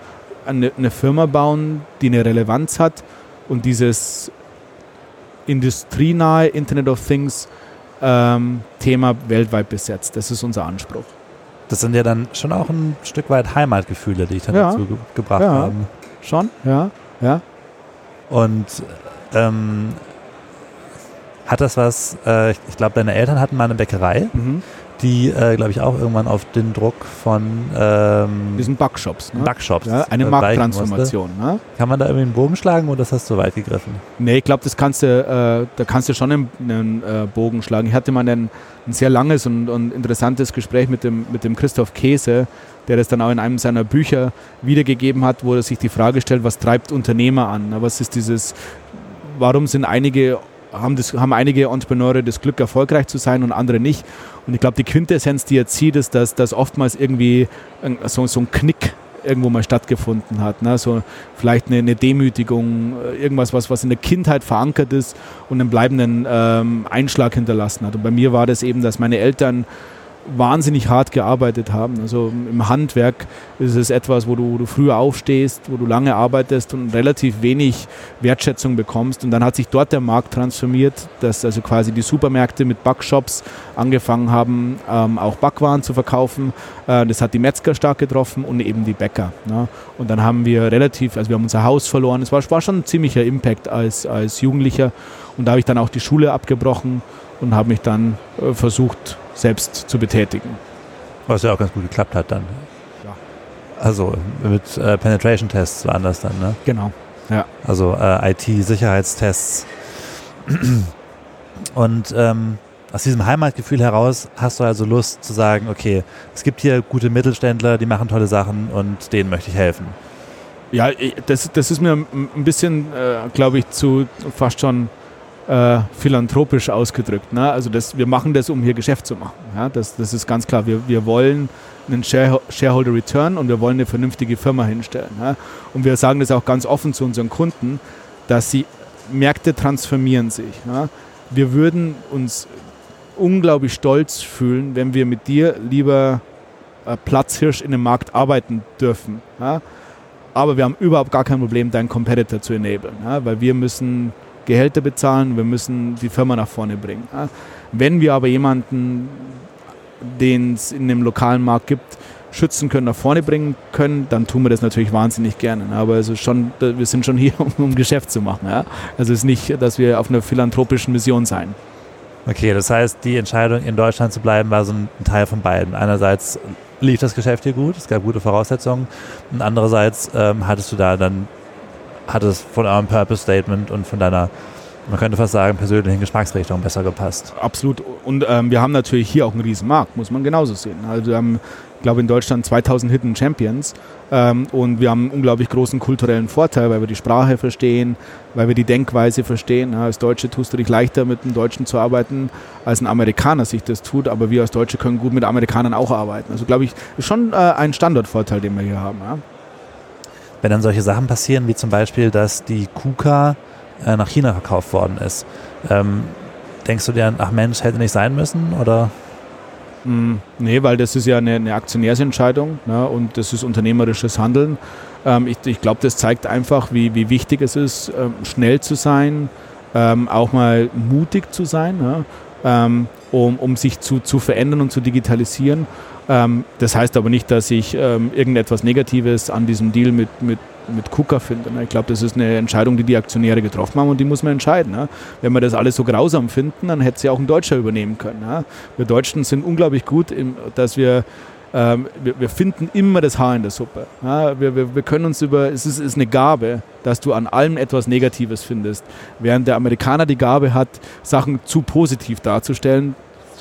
S3: eine, eine Firma bauen, die eine Relevanz hat und dieses industrienahe Internet of Things ähm, Thema weltweit besetzt. Das ist unser Anspruch.
S2: Das sind ja dann schon auch ein Stück weit Heimatgefühle, die ich dann ja. dazu ge gebracht ja. habe.
S3: Schon, ja, ja.
S2: Und ähm, hat das was, äh, ich, ich glaube, deine Eltern hatten mal eine Bäckerei. Mhm die, äh, glaube ich, auch irgendwann auf den Druck von
S3: ähm, diesen Backshops.
S2: Ne? Backshops.
S3: Ja, eine äh, Markttransformation. Ne?
S2: Kann man da irgendwie einen Bogen schlagen oder ist das zu weit gegriffen?
S3: Nee, ich glaube, das kannst du, äh, da kannst du schon einen, einen äh, Bogen schlagen. Ich hatte mal ein, ein sehr langes und, und, interessantes Gespräch mit dem, mit dem Christoph Käse, der das dann auch in einem seiner Bücher wiedergegeben hat, wo er sich die Frage stellt, was treibt Unternehmer an? Was ist dieses, warum sind einige haben, das, haben einige Entrepreneure das Glück, erfolgreich zu sein und andere nicht. Und ich glaube, die Quintessenz, die er zieht, ist, dass, dass oftmals irgendwie so, so ein Knick irgendwo mal stattgefunden hat. Ne? So vielleicht eine, eine, Demütigung, irgendwas, was, was in der Kindheit verankert ist und einen bleibenden ähm, Einschlag hinterlassen hat. Und bei mir war das eben, dass meine Eltern wahnsinnig hart gearbeitet haben. Also im Handwerk ist es etwas, wo du, du früher aufstehst, wo du lange arbeitest und relativ wenig Wertschätzung bekommst. Und dann hat sich dort der Markt transformiert, dass also quasi die Supermärkte mit Backshops angefangen haben, ähm, auch Backwaren zu verkaufen. Äh, das hat die Metzger stark getroffen und eben die Bäcker. Ne? Und dann haben wir relativ, also wir haben unser Haus verloren. Es war, war schon ein ziemlicher Impact als, als Jugendlicher. Und da habe ich dann auch die Schule abgebrochen und habe mich dann äh, versucht, selbst zu betätigen.
S2: Was ja auch ganz gut geklappt hat dann. Ja. Also mit äh, Penetration-Tests waren das dann, ne?
S3: Genau, ja.
S2: Also äh, IT-Sicherheitstests. Und ähm, aus diesem Heimatgefühl heraus hast du also Lust zu sagen, okay, es gibt hier gute Mittelständler, die machen tolle Sachen und denen möchte ich helfen.
S3: Ja, das, das ist mir ein bisschen, äh, glaube ich, zu fast schon äh, philanthropisch ausgedrückt. Ne? Also das, wir machen das, um hier Geschäft zu machen. Ja? Das, das ist ganz klar. Wir, wir wollen einen Shareholder Return und wir wollen eine vernünftige Firma hinstellen. Ja? Und wir sagen das auch ganz offen zu unseren Kunden, dass sie Märkte transformieren sich. Ja? Wir würden uns unglaublich stolz fühlen, wenn wir mit dir lieber äh, Platzhirsch in dem Markt arbeiten dürfen. Ja? Aber wir haben überhaupt gar kein Problem, deinen Competitor zu enablen, ja? weil wir müssen Gehälter bezahlen, wir müssen die Firma nach vorne bringen. Wenn wir aber jemanden, den es in dem lokalen Markt gibt, schützen können, nach vorne bringen können, dann tun wir das natürlich wahnsinnig gerne. Aber also schon, wir sind schon hier, [LAUGHS] um, Geschäft zu machen. Ja? Also es ist nicht, dass wir auf einer philanthropischen Mission sein.
S2: Okay, das heißt, die Entscheidung, in Deutschland zu bleiben, war so ein Teil von beiden. Einerseits lief das Geschäft hier gut, es gab gute Voraussetzungen und andererseits ähm, hattest du da dann hat es von eurem Purpose Statement und von deiner, man könnte fast sagen, persönlichen Geschmacksrichtung besser gepasst.
S3: Absolut. Und ähm, wir haben natürlich hier auch einen riesen Markt, muss man genauso sehen. Also wir haben, ich glaube, in Deutschland 2000 Hidden Champions ähm, und wir haben einen unglaublich großen kulturellen Vorteil, weil wir die Sprache verstehen, weil wir die Denkweise verstehen. Als Deutsche tust du dich leichter mit einem Deutschen zu arbeiten, als ein Amerikaner sich das tut, aber wir als Deutsche können gut mit Amerikanern auch arbeiten. Also glaube ich, ist schon äh, ein Standortvorteil, den wir hier haben. Ja
S2: wenn dann solche Sachen passieren, wie zum Beispiel, dass die KUKA äh, nach China verkauft worden ist. Ähm, denkst du dir, ach Mensch, hätte nicht sein müssen? Oder?
S3: Mm, nee, weil das ist ja eine, eine Aktionärsentscheidung ne, und das ist unternehmerisches Handeln. Ähm, ich, ich glaube, das zeigt einfach, wie, wie wichtig es ist, ähm, schnell zu sein, ähm, auch mal mutig zu sein, ne, ähm, um, um sich zu, zu verändern und zu digitalisieren ähm, das heißt aber nicht, dass ich ähm, irgendetwas Negatives an diesem Deal mit, mit, mit KUKA finde. Ne? Ich glaube, das ist eine Entscheidung, die die Aktionäre getroffen haben und die muss man entscheiden. Ne? Wenn wir das alles so grausam finden, dann hätte sie auch ein Deutscher übernehmen können. Ne? Wir Deutschen sind unglaublich gut, im, dass wir ähm, wir, wir, finden immer das Haar in der Suppe. Ja, wir, wir, wir, können uns über, es ist, ist, eine Gabe, dass du an allem etwas Negatives findest. Während der Amerikaner die Gabe hat, Sachen zu positiv darzustellen,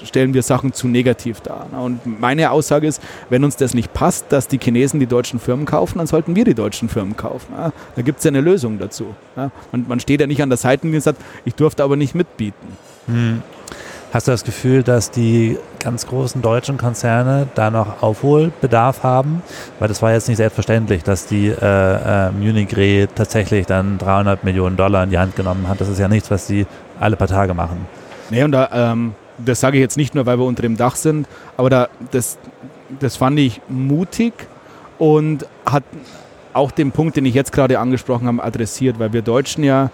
S3: stellen wir Sachen zu negativ dar. Und meine Aussage ist, wenn uns das nicht passt, dass die Chinesen die deutschen Firmen kaufen, dann sollten wir die deutschen Firmen kaufen. Da gibt es ja eine Lösung dazu. Und man steht ja nicht an der Seitenlinie und sagt, ich durfte aber nicht mitbieten. Hm.
S2: Hast du das Gefühl, dass die ganz großen deutschen Konzerne da noch Aufholbedarf haben? Weil das war jetzt nicht selbstverständlich, dass die äh, äh, Munich Re tatsächlich dann 300 Millionen Dollar in die Hand genommen hat. Das ist ja nichts, was sie alle paar Tage machen.
S3: Nee, und da, ähm, das sage ich jetzt nicht nur, weil wir unter dem Dach sind, aber da, das, das fand ich mutig und hat auch den Punkt, den ich jetzt gerade angesprochen habe, adressiert, weil wir Deutschen ja,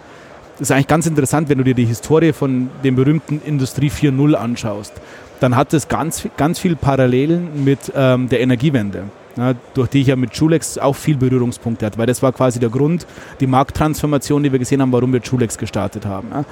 S3: ist eigentlich ganz interessant, wenn du dir die Historie von dem berühmten Industrie 4.0 anschaust, dann hat es ganz, ganz viel Parallelen mit ähm, der Energiewende ja, durch die ich ja mit Schulex auch viel Berührungspunkte hatte, weil das war quasi der Grund, die Markttransformation, die wir gesehen haben, warum wir Schulex gestartet haben. Ja.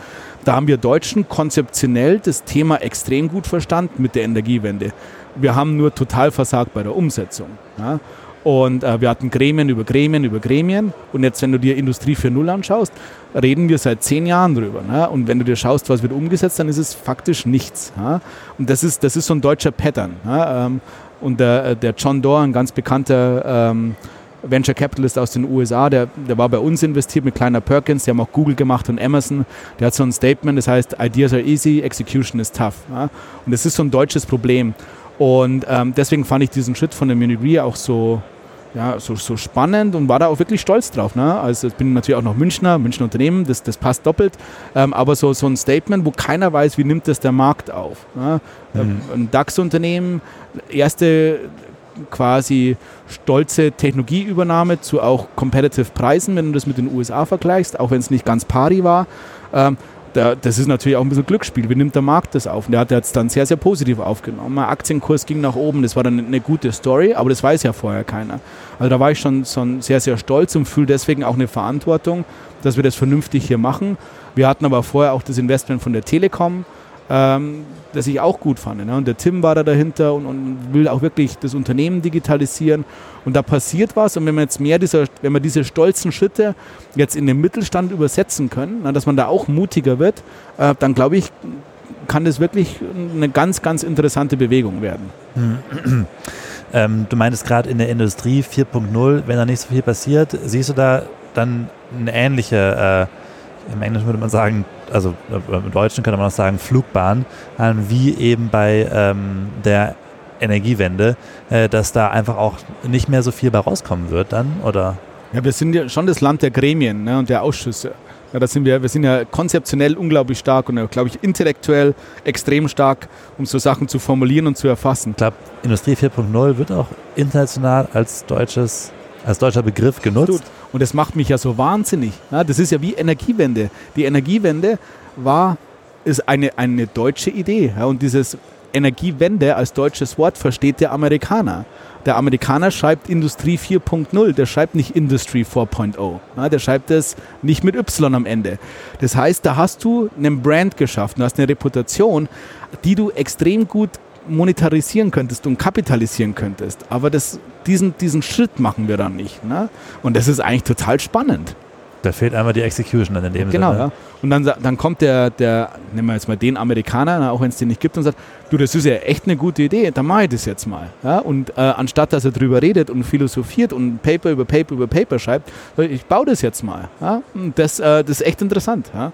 S3: Da haben wir Deutschen konzeptionell das Thema extrem gut verstanden mit der Energiewende. Wir haben nur total versagt bei der Umsetzung. Ja. Und äh, wir hatten Gremien über Gremien über Gremien. Und jetzt, wenn du dir Industrie 4.0 anschaust, reden wir seit zehn Jahren drüber. Ne? Und wenn du dir schaust, was wird umgesetzt, dann ist es faktisch nichts. Ja? Und das ist, das ist so ein deutscher Pattern. Ja? Ähm, und der, der John Doerr, ein ganz bekannter ähm, Venture Capitalist aus den USA, der, der war bei uns investiert mit Kleiner Perkins, die haben auch Google gemacht und Amazon. Der hat so ein Statement, das heißt, Ideas are easy, execution is tough. Und das ist so ein deutsches Problem. Und ähm, deswegen fand ich diesen Schritt von der Munich Re auch so, ja, so, so spannend und war da auch wirklich stolz drauf. Ne? Also ich bin natürlich auch noch Münchner, Münchner Unternehmen, das, das passt doppelt. Ähm, aber so, so ein Statement, wo keiner weiß, wie nimmt das der Markt auf. Ne? Mhm. Ein DAX-Unternehmen, erste quasi stolze Technologieübernahme zu auch competitive Preisen, wenn du das mit den USA vergleichst, auch wenn es nicht ganz pari war. Ähm, da, das ist natürlich auch ein bisschen Glücksspiel. Wie nimmt der Markt das auf? Und der hat es dann sehr, sehr positiv aufgenommen. Der Aktienkurs ging nach oben, das war dann eine gute Story, aber das weiß ja vorher keiner. Also da war ich schon, schon sehr, sehr stolz und fühle deswegen auch eine Verantwortung, dass wir das vernünftig hier machen. Wir hatten aber vorher auch das Investment von der Telekom ähm, das ich auch gut fand. Ne? Und der Tim war da dahinter und, und, will auch wirklich das Unternehmen digitalisieren. Und da passiert was. Und wenn man jetzt mehr dieser, wenn wir diese stolzen Schritte jetzt in den Mittelstand übersetzen können, na, dass man da auch mutiger wird, äh, dann glaube ich, kann das wirklich eine ganz, ganz interessante Bewegung werden. [CLEARS THROAT]
S2: Ähm, du meintest gerade in der Industrie 4.0, wenn da nicht so viel passiert, siehst du da dann eine ähnliche äh, im Englischen würde man sagen, also äh, im Deutschen könnte man auch sagen Flugbahn, wie eben bei ähm, der Energiewende, äh, dass da einfach auch nicht mehr so viel bei rauskommen wird dann, oder?
S3: Ja, wir sind ja schon das Land der Gremien ne, und der Ausschüsse. Ja, da sind wir, wir sind ja konzeptionell unglaublich stark und glaube ich intellektuell extrem stark, um so Sachen zu formulieren und zu erfassen.
S2: Ich glaube, Industrie 4.0 wird auch international als deutsches, als deutscher Begriff genutzt.
S3: Und das macht mich ja so wahnsinnig. Ja, das ist ja wie Energiewende. Die Energiewende war, ist eine, eine deutsche Idee. Ja, und dieses Energiewende als deutsches Wort versteht der Amerikaner. Der Amerikaner schreibt Industrie 4.0, der schreibt nicht Industry 4.0. Ja, der schreibt es nicht mit Y am Ende. Das heißt, da hast du einen Brand geschaffen, du hast eine Reputation, die du extrem gut monetarisieren könntest und kapitalisieren könntest. Aber das, diesen, diesen Schritt machen wir dann nicht. Ne? Und das ist eigentlich total spannend.
S2: Da fehlt einmal die Execution in dem
S3: genau,
S2: Sinne.
S3: Genau, ja. Und dann, dann kommt der, der, nehmen wir jetzt mal den Amerikaner, auch wenn es den nicht gibt, und sagt, du, das ist ja echt eine gute Idee, dann mache ich das jetzt mal. Ja? Und äh, anstatt, dass er drüber redet und philosophiert und Paper über Paper über Paper schreibt, ich baue das jetzt mal. Ja? Und das, äh, das ist echt interessant. Ja?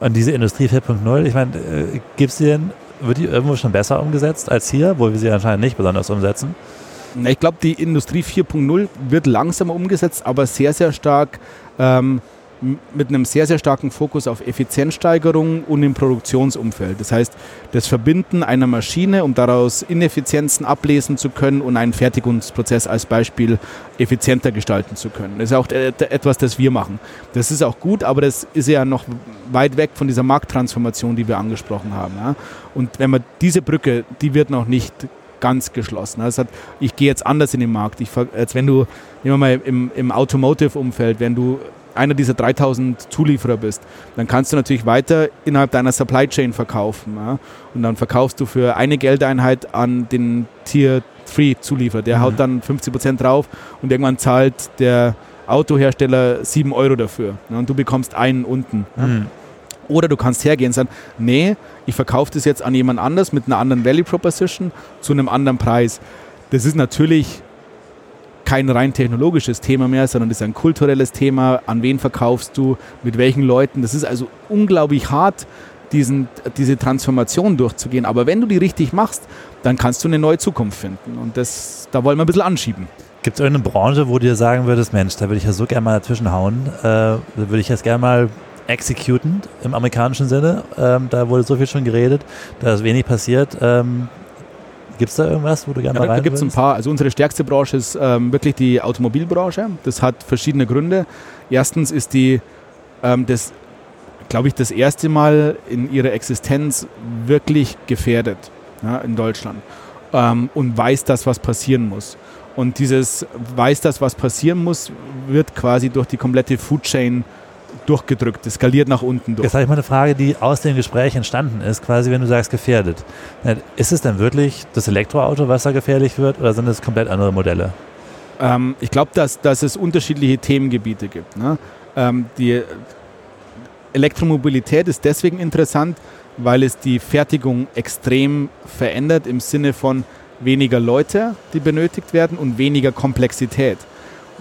S2: Und diese Industrie 4.0, ich meine, äh, gibt es denn wird die irgendwo schon besser umgesetzt als hier, wo wir sie anscheinend nicht besonders umsetzen?
S3: Ich glaube, die Industrie 4.0 wird langsamer umgesetzt, aber sehr, sehr stark ähm, mit einem sehr, sehr starken Fokus auf Effizienzsteigerung und im Produktionsumfeld. Das heißt, das Verbinden einer Maschine, um daraus Ineffizienzen ablesen zu können und einen Fertigungsprozess als Beispiel effizienter gestalten zu können. Das ist auch etwas, das wir machen. Das ist auch gut, aber das ist ja noch weit weg von dieser Markttransformation, die wir angesprochen haben. Und wenn man diese Brücke, die wird noch nicht ganz geschlossen. Hat, ich gehe jetzt anders in den Markt. Ich, als wenn du, nehmen wir mal im, im Automotive-Umfeld, wenn du einer dieser 3000 Zulieferer bist, dann kannst du natürlich weiter innerhalb deiner Supply Chain verkaufen. Ja? Und dann verkaufst du für eine Geldeinheit an den Tier 3 Zulieferer. Der mhm. haut dann 50% drauf und irgendwann zahlt der Autohersteller 7 Euro dafür. Ja? Und du bekommst einen unten. Ja? Mhm. Oder du kannst hergehen und sagen, nee, ich verkaufe das jetzt an jemand anders mit einer anderen Value Proposition zu einem anderen Preis. Das ist natürlich kein rein technologisches Thema mehr, sondern das ist ein kulturelles Thema. An wen verkaufst du, mit welchen Leuten? Das ist also unglaublich hart, diesen, diese Transformation durchzugehen. Aber wenn du die richtig machst, dann kannst du eine neue Zukunft finden. Und das, da wollen wir ein bisschen anschieben.
S2: Gibt es irgendeine Branche, wo du dir sagen würdest, Mensch, da würde ich ja so gerne mal dazwischen hauen, äh, da würde ich jetzt gerne mal executen im amerikanischen Sinne. Ähm, da wurde so viel schon geredet, da ist wenig passiert. Ähm, Gibt es da irgendwas, wo du gerne ja, mal rein
S3: Da gibt es ein paar. Also unsere stärkste Branche ist ähm, wirklich die Automobilbranche. Das hat verschiedene Gründe. Erstens ist die, ähm, das, glaube ich, das erste Mal in ihrer Existenz wirklich gefährdet ja, in Deutschland ähm, und weiß das, was passieren muss. Und dieses weiß das, was passieren muss, wird quasi durch die komplette Food Chain durchgedrückt, es skaliert nach unten durch.
S2: Jetzt habe ich mal eine Frage, die aus dem Gespräch entstanden ist, quasi wenn du sagst gefährdet. Ist es denn wirklich das Elektroauto, was da gefährlich wird oder sind es komplett andere Modelle?
S3: Ähm, ich glaube, dass, dass es unterschiedliche Themengebiete gibt. Ne? Ähm, die Elektromobilität ist deswegen interessant, weil es die Fertigung extrem verändert im Sinne von weniger Leute, die benötigt werden und weniger Komplexität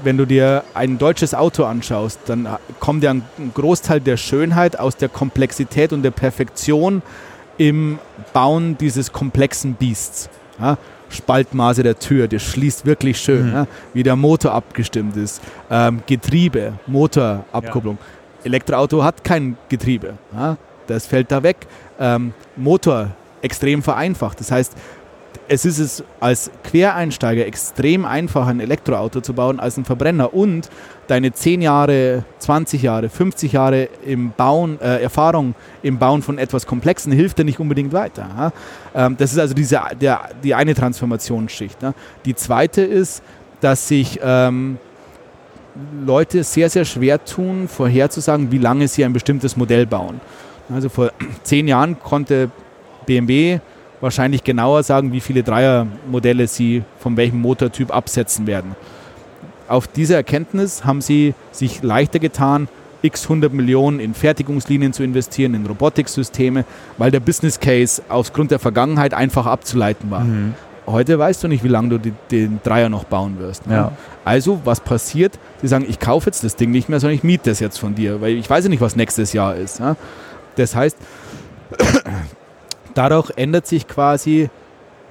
S3: wenn du dir ein deutsches Auto anschaust, dann kommt ja ein Großteil der Schönheit aus der Komplexität und der Perfektion im Bauen dieses komplexen Beasts. Ja? Spaltmaße der Tür, das schließt wirklich schön, mhm. ja, wie der Motor abgestimmt ist, ähm, Getriebe, Motorabkupplung. Ja. Elektroauto hat kein Getriebe, das fällt da weg. Ähm, Motor extrem vereinfacht, das heißt, es ist es als Quereinsteiger extrem einfach, ein Elektroauto zu bauen als ein Verbrenner und deine 10 Jahre, 20 Jahre, 50 Jahre im Bauen, äh, Erfahrung im Bauen von etwas Komplexen hilft dir nicht unbedingt weiter. Ja? Ähm, das ist also diese, der, die eine Transformationsschicht. Ne? Die zweite ist, dass sich ähm, Leute sehr, sehr schwer tun, vorherzusagen, wie lange sie ein bestimmtes Modell bauen. Also vor zehn Jahren konnte BMW wahrscheinlich genauer sagen, wie viele Dreiermodelle sie von welchem Motortyp absetzen werden. Auf diese Erkenntnis haben sie sich leichter getan, x 100 Millionen in Fertigungslinien zu investieren, in Robotiksysteme, weil der Business Case aufgrund der Vergangenheit einfach abzuleiten war. Mhm. Heute weißt du nicht, wie lange du die, den Dreier noch bauen wirst. Ne? Ja. Also, was passiert? Sie sagen, ich kaufe jetzt das Ding nicht mehr, sondern ich miete das jetzt von dir, weil ich weiß ja nicht, was nächstes Jahr ist. Ne? Das heißt, dadurch ändert sich quasi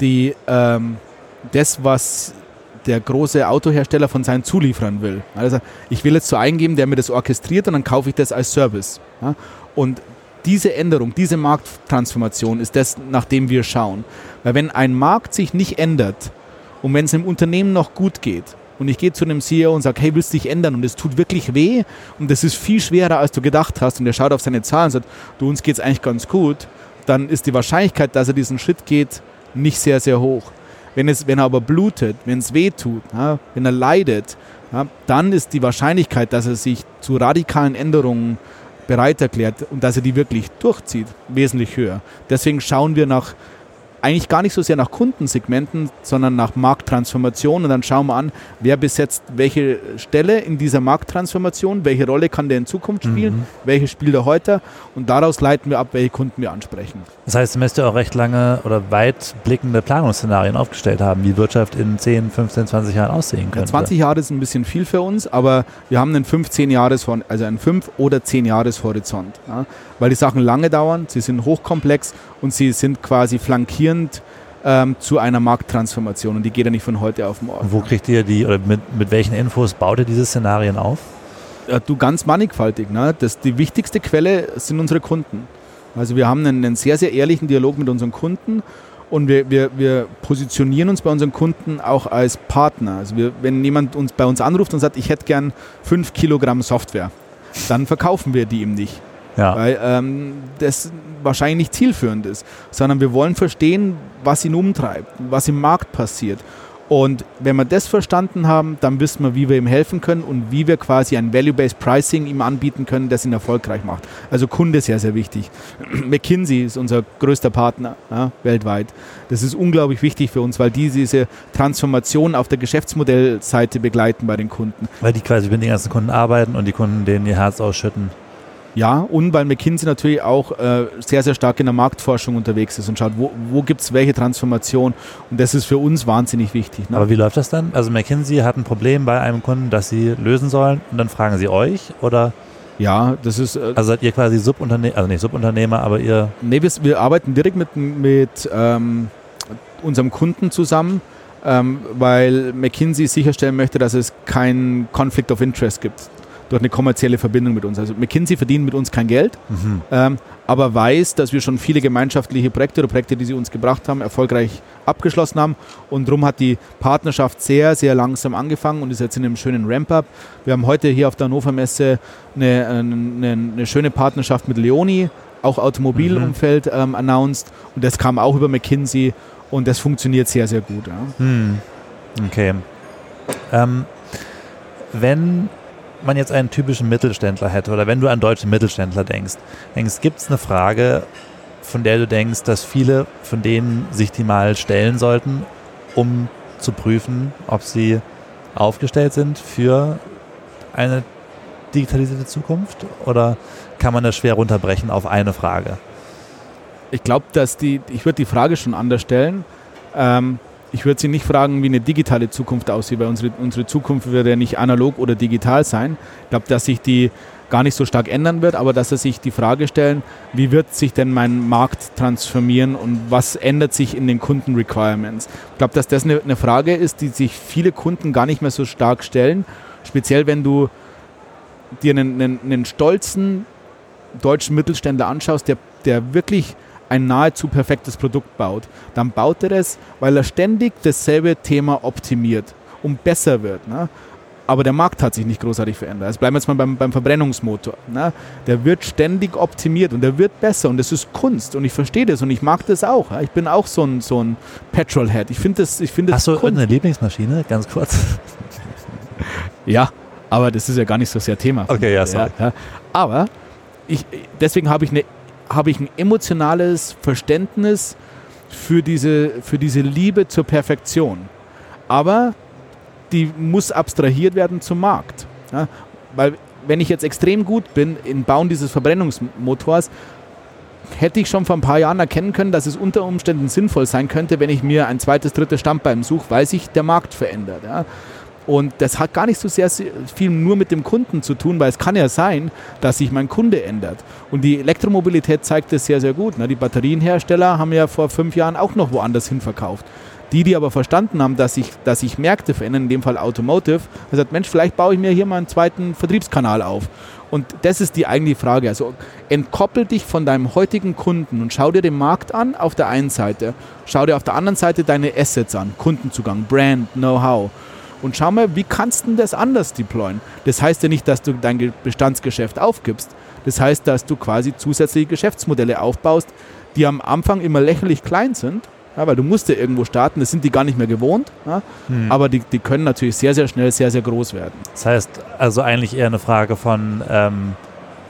S3: die, ähm, das, was der große Autohersteller von seinen Zulieferern will. Also ich will jetzt zu einem geben, der mir das orchestriert und dann kaufe ich das als Service. Ja? Und diese Änderung, diese Markttransformation ist das, nach dem wir schauen. Weil wenn ein Markt sich nicht ändert und wenn es einem Unternehmen noch gut geht und ich gehe zu einem CEO und sage, hey, willst du dich ändern und es tut wirklich weh und das ist viel schwerer, als du gedacht hast und er schaut auf seine Zahlen und sagt, du, uns geht es eigentlich ganz gut, dann ist die Wahrscheinlichkeit, dass er diesen Schritt geht, nicht sehr, sehr hoch. Wenn, es, wenn er aber blutet, wenn es weh tut, ja, wenn er leidet, ja, dann ist die Wahrscheinlichkeit, dass er sich zu radikalen Änderungen bereit erklärt und dass er die wirklich durchzieht, wesentlich höher. Deswegen schauen wir nach eigentlich gar nicht so sehr nach Kundensegmenten, sondern nach Markttransformation. Und dann schauen wir an, wer besetzt welche Stelle in dieser Markttransformation, welche Rolle kann der in Zukunft spielen, mhm. welche spielt er heute. Und daraus leiten wir ab, welche Kunden wir ansprechen.
S2: Das heißt, ihr müsst ja auch recht lange oder weit blickende Planungsszenarien aufgestellt haben, wie Wirtschaft in 10, 15, 20 Jahren aussehen könnte. Ja,
S3: 20 Jahre ist ein bisschen viel für uns, aber wir haben einen 15 Jahres, also einen 5 oder 10 Jahres Horizont. Ja, weil die Sachen lange dauern, sie sind hochkomplex und sie sind quasi flankierend ähm, zu einer Markttransformation und die geht ja nicht von heute auf morgen.
S2: Und wo kriegt ihr die, oder mit, mit welchen Infos baut ihr diese Szenarien auf?
S3: Ja, du ganz mannigfaltig. Ne? Das, die wichtigste Quelle sind unsere Kunden. Also wir haben einen, einen sehr, sehr ehrlichen Dialog mit unseren Kunden und wir, wir, wir positionieren uns bei unseren Kunden auch als Partner. Also wir, wenn jemand uns bei uns anruft und sagt, ich hätte gern fünf Kilogramm Software, dann verkaufen wir die ihm nicht. Ja. Weil ähm, das wahrscheinlich nicht zielführend ist, sondern wir wollen verstehen, was ihn umtreibt, was im Markt passiert. Und wenn wir das verstanden haben, dann wissen wir, wie wir ihm helfen können und wie wir quasi ein Value-Based Pricing ihm anbieten können, das ihn erfolgreich macht. Also Kunde ist sehr, sehr wichtig. [CLEARS THROAT] McKinsey ist unser größter Partner ja, weltweit. Das ist unglaublich wichtig für uns, weil die diese Transformation auf der Geschäftsmodellseite begleiten bei den Kunden.
S2: Weil die quasi mit den ganzen Kunden arbeiten und die Kunden denen ihr Herz ausschütten.
S3: Ja, und weil McKinsey natürlich auch äh, sehr, sehr stark in der Marktforschung unterwegs ist und schaut, wo, wo gibt es welche Transformation. Und das ist für uns wahnsinnig wichtig.
S2: Ne? Aber wie läuft das dann? Also McKinsey hat ein Problem bei einem Kunden, das sie lösen sollen und dann fragen sie euch oder?
S3: Ja, das ist.
S2: Äh, also seid ihr quasi Subunternehmer, also nicht Subunternehmer, aber ihr.
S3: Nee, wir, wir arbeiten direkt mit, mit ähm, unserem Kunden zusammen, ähm, weil McKinsey sicherstellen möchte, dass es keinen Conflict of Interest gibt durch eine kommerzielle Verbindung mit uns. Also McKinsey verdient mit uns kein Geld, mhm. ähm, aber weiß, dass wir schon viele gemeinschaftliche Projekte oder Projekte, die sie uns gebracht haben, erfolgreich abgeschlossen haben. Und darum hat die Partnerschaft sehr, sehr langsam angefangen und ist jetzt in einem schönen Ramp-up. Wir haben heute hier auf der Hannover Messe eine, eine, eine schöne Partnerschaft mit Leoni, auch Automobilumfeld mhm. ähm, announced. Und das kam auch über McKinsey und das funktioniert sehr, sehr gut. Ja.
S2: Mhm. Okay. Ähm, wenn man jetzt einen typischen Mittelständler hätte oder wenn du an deutsche Mittelständler denkst, denkst gibt es eine Frage, von der du denkst, dass viele von denen sich die mal stellen sollten, um zu prüfen, ob sie aufgestellt sind für eine digitalisierte Zukunft? Oder kann man das schwer runterbrechen auf eine Frage?
S3: Ich glaube, dass die, ich würde die Frage schon anders stellen. Ähm, ich würde Sie nicht fragen, wie eine digitale Zukunft aussieht, weil unsere, unsere Zukunft wird ja nicht analog oder digital sein. Ich glaube, dass sich die, gar nicht so stark ändern wird, aber dass sie sich die Frage stellen, wie wird sich denn mein Markt transformieren und was ändert sich in den Kunden-Requirements. Ich glaube, dass das eine, eine Frage ist, die sich viele Kunden gar nicht mehr so stark stellen, speziell wenn du dir einen, einen, einen stolzen deutschen Mittelständler anschaust, der, der wirklich ein nahezu perfektes Produkt baut, dann baut er es, weil er ständig dasselbe Thema optimiert und besser wird. Ne? Aber der Markt hat sich nicht großartig verändert. Also bleiben wir jetzt mal beim, beim Verbrennungsmotor. Ne? Der wird ständig optimiert und der wird besser und das ist Kunst und ich verstehe das und ich mag das auch. Ich bin auch so ein, so ein Petrolhead. Ich finde das, ich
S2: das Hast du eine Lieblingsmaschine? Ganz kurz.
S3: ja, aber das ist ja gar nicht so sehr Thema.
S2: Okay, ja, sorry.
S3: Ja, aber ich, deswegen habe ich, eine, hab ich ein emotionales Verständnis für diese, für diese Liebe zur Perfektion. Aber die muss abstrahiert werden zum Markt. Ja? Weil wenn ich jetzt extrem gut bin im Bauen dieses Verbrennungsmotors, hätte ich schon vor ein paar Jahren erkennen können, dass es unter Umständen sinnvoll sein könnte, wenn ich mir ein zweites, drittes Standbein suche, weil sich der Markt verändert. Ja? Und das hat gar nicht so sehr viel nur mit dem Kunden zu tun, weil es kann ja sein, dass sich mein Kunde ändert. Und die Elektromobilität zeigt das sehr, sehr gut. Ne? Die Batterienhersteller haben ja vor fünf Jahren auch noch woanders hin verkauft. Die, die aber verstanden haben, dass sich dass ich Märkte verändern, in dem Fall Automotive, haben gesagt, Mensch, vielleicht baue ich mir hier mal einen zweiten Vertriebskanal auf. Und das ist die eigentliche Frage. Also entkoppel dich von deinem heutigen Kunden und schau dir den Markt an auf der einen Seite. Schau dir auf der anderen Seite deine Assets an. Kundenzugang, Brand, Know-how und schau mal, wie kannst du das anders deployen? Das heißt ja nicht, dass du dein Bestandsgeschäft aufgibst. Das heißt, dass du quasi zusätzliche Geschäftsmodelle aufbaust, die am Anfang immer lächerlich klein sind, ja, weil du musst ja irgendwo starten, das sind die gar nicht mehr gewohnt, ja, hm. aber die, die können natürlich sehr, sehr schnell sehr, sehr groß werden.
S2: Das heißt also eigentlich eher eine Frage von, ähm,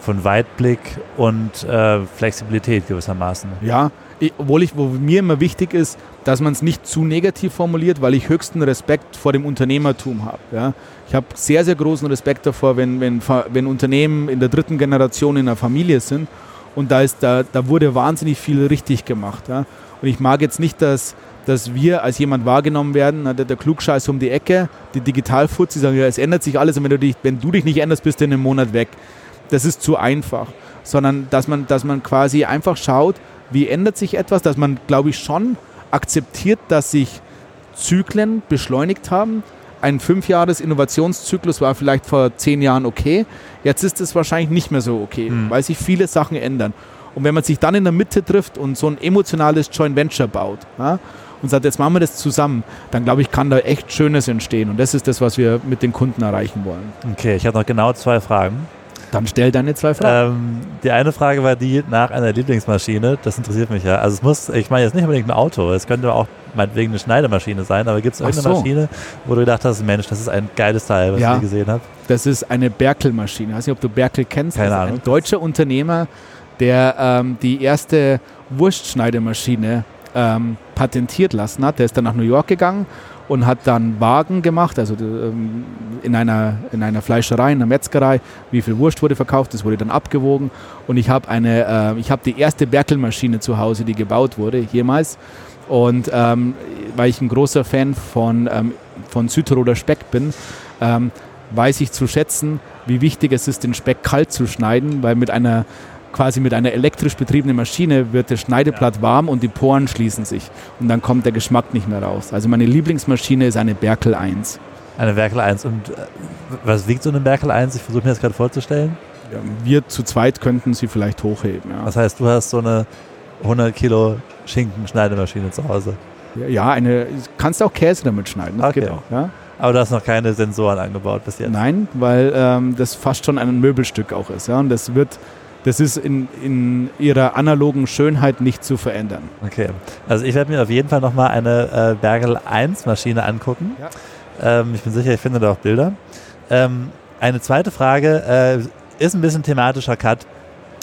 S2: von Weitblick und äh, Flexibilität gewissermaßen.
S3: Ja, obwohl ich, wo mir immer wichtig ist, dass man es nicht zu negativ formuliert, weil ich höchsten Respekt vor dem Unternehmertum habe. Ja. Ich habe sehr, sehr großen Respekt davor, wenn, wenn, wenn Unternehmen in der dritten Generation in einer Familie sind und da, ist, da, da wurde wahnsinnig viel richtig gemacht. Ja. Und ich mag jetzt nicht, dass, dass wir als jemand wahrgenommen werden, der, der Klugscheiß um die Ecke, die Digitalfuzzi sagen, ja, es ändert sich alles und wenn du dich, wenn du dich nicht änderst, bist du in einem Monat weg. Das ist zu einfach. Sondern dass man, dass man quasi einfach schaut, wie ändert sich etwas, dass man, glaube ich, schon akzeptiert, dass sich Zyklen beschleunigt haben. Ein Fünfjahres-Innovationszyklus war vielleicht vor zehn Jahren okay. Jetzt ist es wahrscheinlich nicht mehr so okay, mhm. weil sich viele Sachen ändern. Und wenn man sich dann in der Mitte trifft und so ein emotionales Joint Venture baut ja, und sagt, jetzt machen wir das zusammen, dann glaube ich, kann da echt Schönes entstehen. Und das ist das, was wir mit den Kunden erreichen wollen.
S2: Okay, ich habe noch genau zwei Fragen.
S3: Dann stell deine zwei Fragen.
S2: Ähm, die eine Frage war die nach einer Lieblingsmaschine. Das interessiert mich ja. Also es muss, ich meine jetzt nicht unbedingt ein Auto. Es könnte auch meinetwegen eine Schneidemaschine sein. Aber gibt es irgendeine so. Maschine, wo du gedacht hast, Mensch, das ist ein geiles Teil, was ja, ich gesehen habe?
S3: Das ist eine Berkel-Maschine. Ich weiß nicht, ob du Berkel kennst.
S2: Keine Ahnung.
S3: Ein deutscher Unternehmer, der ähm, die erste Wurstschneidemaschine ähm, patentiert lassen hat. Der ist dann nach New York gegangen und hat dann Wagen gemacht, also ähm, in, einer, in einer Fleischerei, in einer Metzgerei, wie viel Wurst wurde verkauft, das wurde dann abgewogen. Und ich habe äh, ich die erste Berkelmaschine zu Hause, die gebaut wurde, jemals. Und ähm, weil ich ein großer Fan von, ähm, von Südtiroler Speck bin, ähm, weiß ich zu schätzen, wie wichtig es ist, den Speck kalt zu schneiden, weil mit einer quasi mit einer elektrisch betriebenen Maschine wird das Schneideblatt warm und die Poren schließen sich. Und dann kommt der Geschmack nicht mehr raus. Also meine Lieblingsmaschine ist eine Berkel 1.
S2: Eine Berkel 1. Und äh, was wiegt so eine Berkel 1? Ich versuche mir das gerade vorzustellen.
S3: Ja, wir zu zweit könnten sie vielleicht hochheben. Ja.
S2: Das heißt, du hast so eine 100 Kilo Schinken-Schneidemaschine zu Hause.
S3: Ja, eine, kannst auch Käse damit schneiden.
S2: Das okay. geht auch. Ja? Aber du hast noch keine Sensoren angebaut bis jetzt?
S3: Nein, weil ähm, das fast schon ein Möbelstück auch ist. Ja? Und das wird das ist in, in ihrer analogen Schönheit nicht zu verändern.
S2: Okay, also ich werde mir auf jeden Fall nochmal eine äh, Bergel 1 Maschine angucken. Ja. Ähm, ich bin sicher, ich finde da auch Bilder. Ähm, eine zweite Frage äh, ist ein bisschen thematischer Cut,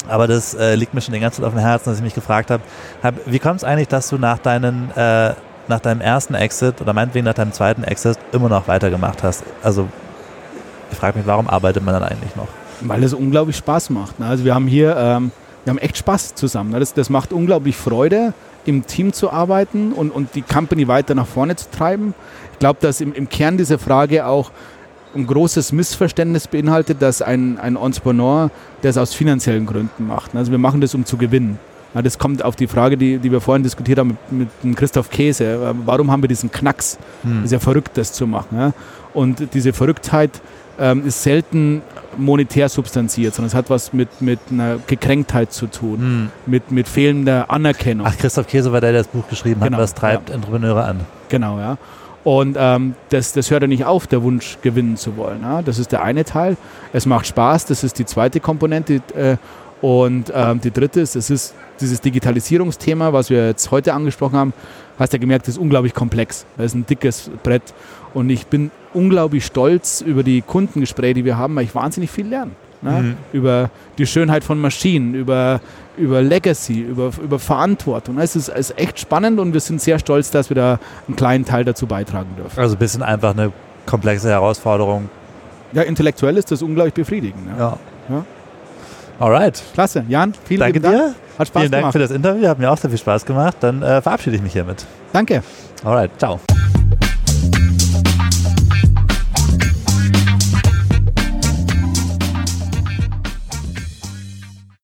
S2: aber das äh, liegt mir schon die ganze Zeit auf dem Herzen, dass ich mich gefragt habe, hab, wie kommt es eigentlich, dass du nach, deinen, äh, nach deinem ersten Exit oder meinetwegen nach deinem zweiten Exit immer noch weitergemacht hast? Also ich frage mich, warum arbeitet man dann eigentlich noch?
S3: Weil es unglaublich Spaß macht. Ne? Also wir haben hier, ähm, wir haben echt Spaß zusammen. Ne? Das, das macht unglaublich Freude, im Team zu arbeiten und, und die Company weiter nach vorne zu treiben. Ich glaube, dass im, im Kern diese Frage auch ein großes Missverständnis beinhaltet, dass ein, ein Entrepreneur das aus finanziellen Gründen macht. Also wir machen das, um zu gewinnen. Ja, das kommt auf die Frage, die, die wir vorhin diskutiert haben mit, mit Christoph Käse. Warum haben wir diesen Knacks? Hm. Das ist ja verrückt, das zu machen. Ja? Und diese Verrücktheit ähm, ist selten monetär substanziert, sondern es hat was mit, mit einer Gekränktheit zu tun, hm. mit, mit fehlender Anerkennung.
S2: Ach, Christoph Käse war der, der das Buch geschrieben genau, hat, was treibt ja. Entrepreneure an.
S3: Genau, ja. Und ähm, das, das hört ja nicht auf, der Wunsch gewinnen zu wollen. Ja? Das ist der eine Teil. Es macht Spaß, das ist die zweite Komponente. Äh, und ähm, die dritte ist, es ist dieses Digitalisierungsthema, was wir jetzt heute angesprochen haben, hast ja gemerkt, das ist unglaublich komplex. Das ist ein dickes Brett. Und ich bin unglaublich stolz über die Kundengespräche, die wir haben, weil ich wahnsinnig viel lerne. Ne? Mhm. Über die Schönheit von Maschinen, über, über Legacy, über, über Verantwortung. Es ist, ist echt spannend und wir sind sehr stolz, dass wir da einen kleinen Teil dazu beitragen dürfen.
S2: Also ein bisschen einfach eine komplexe Herausforderung.
S3: Ja, intellektuell ist das unglaublich befriedigend.
S2: Ja. ja. Alright.
S3: Klasse. Jan,
S2: vielen Danke
S3: Dank.
S2: dir. Hat Spaß vielen Dank gemacht. für das Interview. Hat mir auch sehr viel Spaß gemacht. Dann äh, verabschiede ich mich hiermit.
S3: Danke.
S2: Alright. Ciao.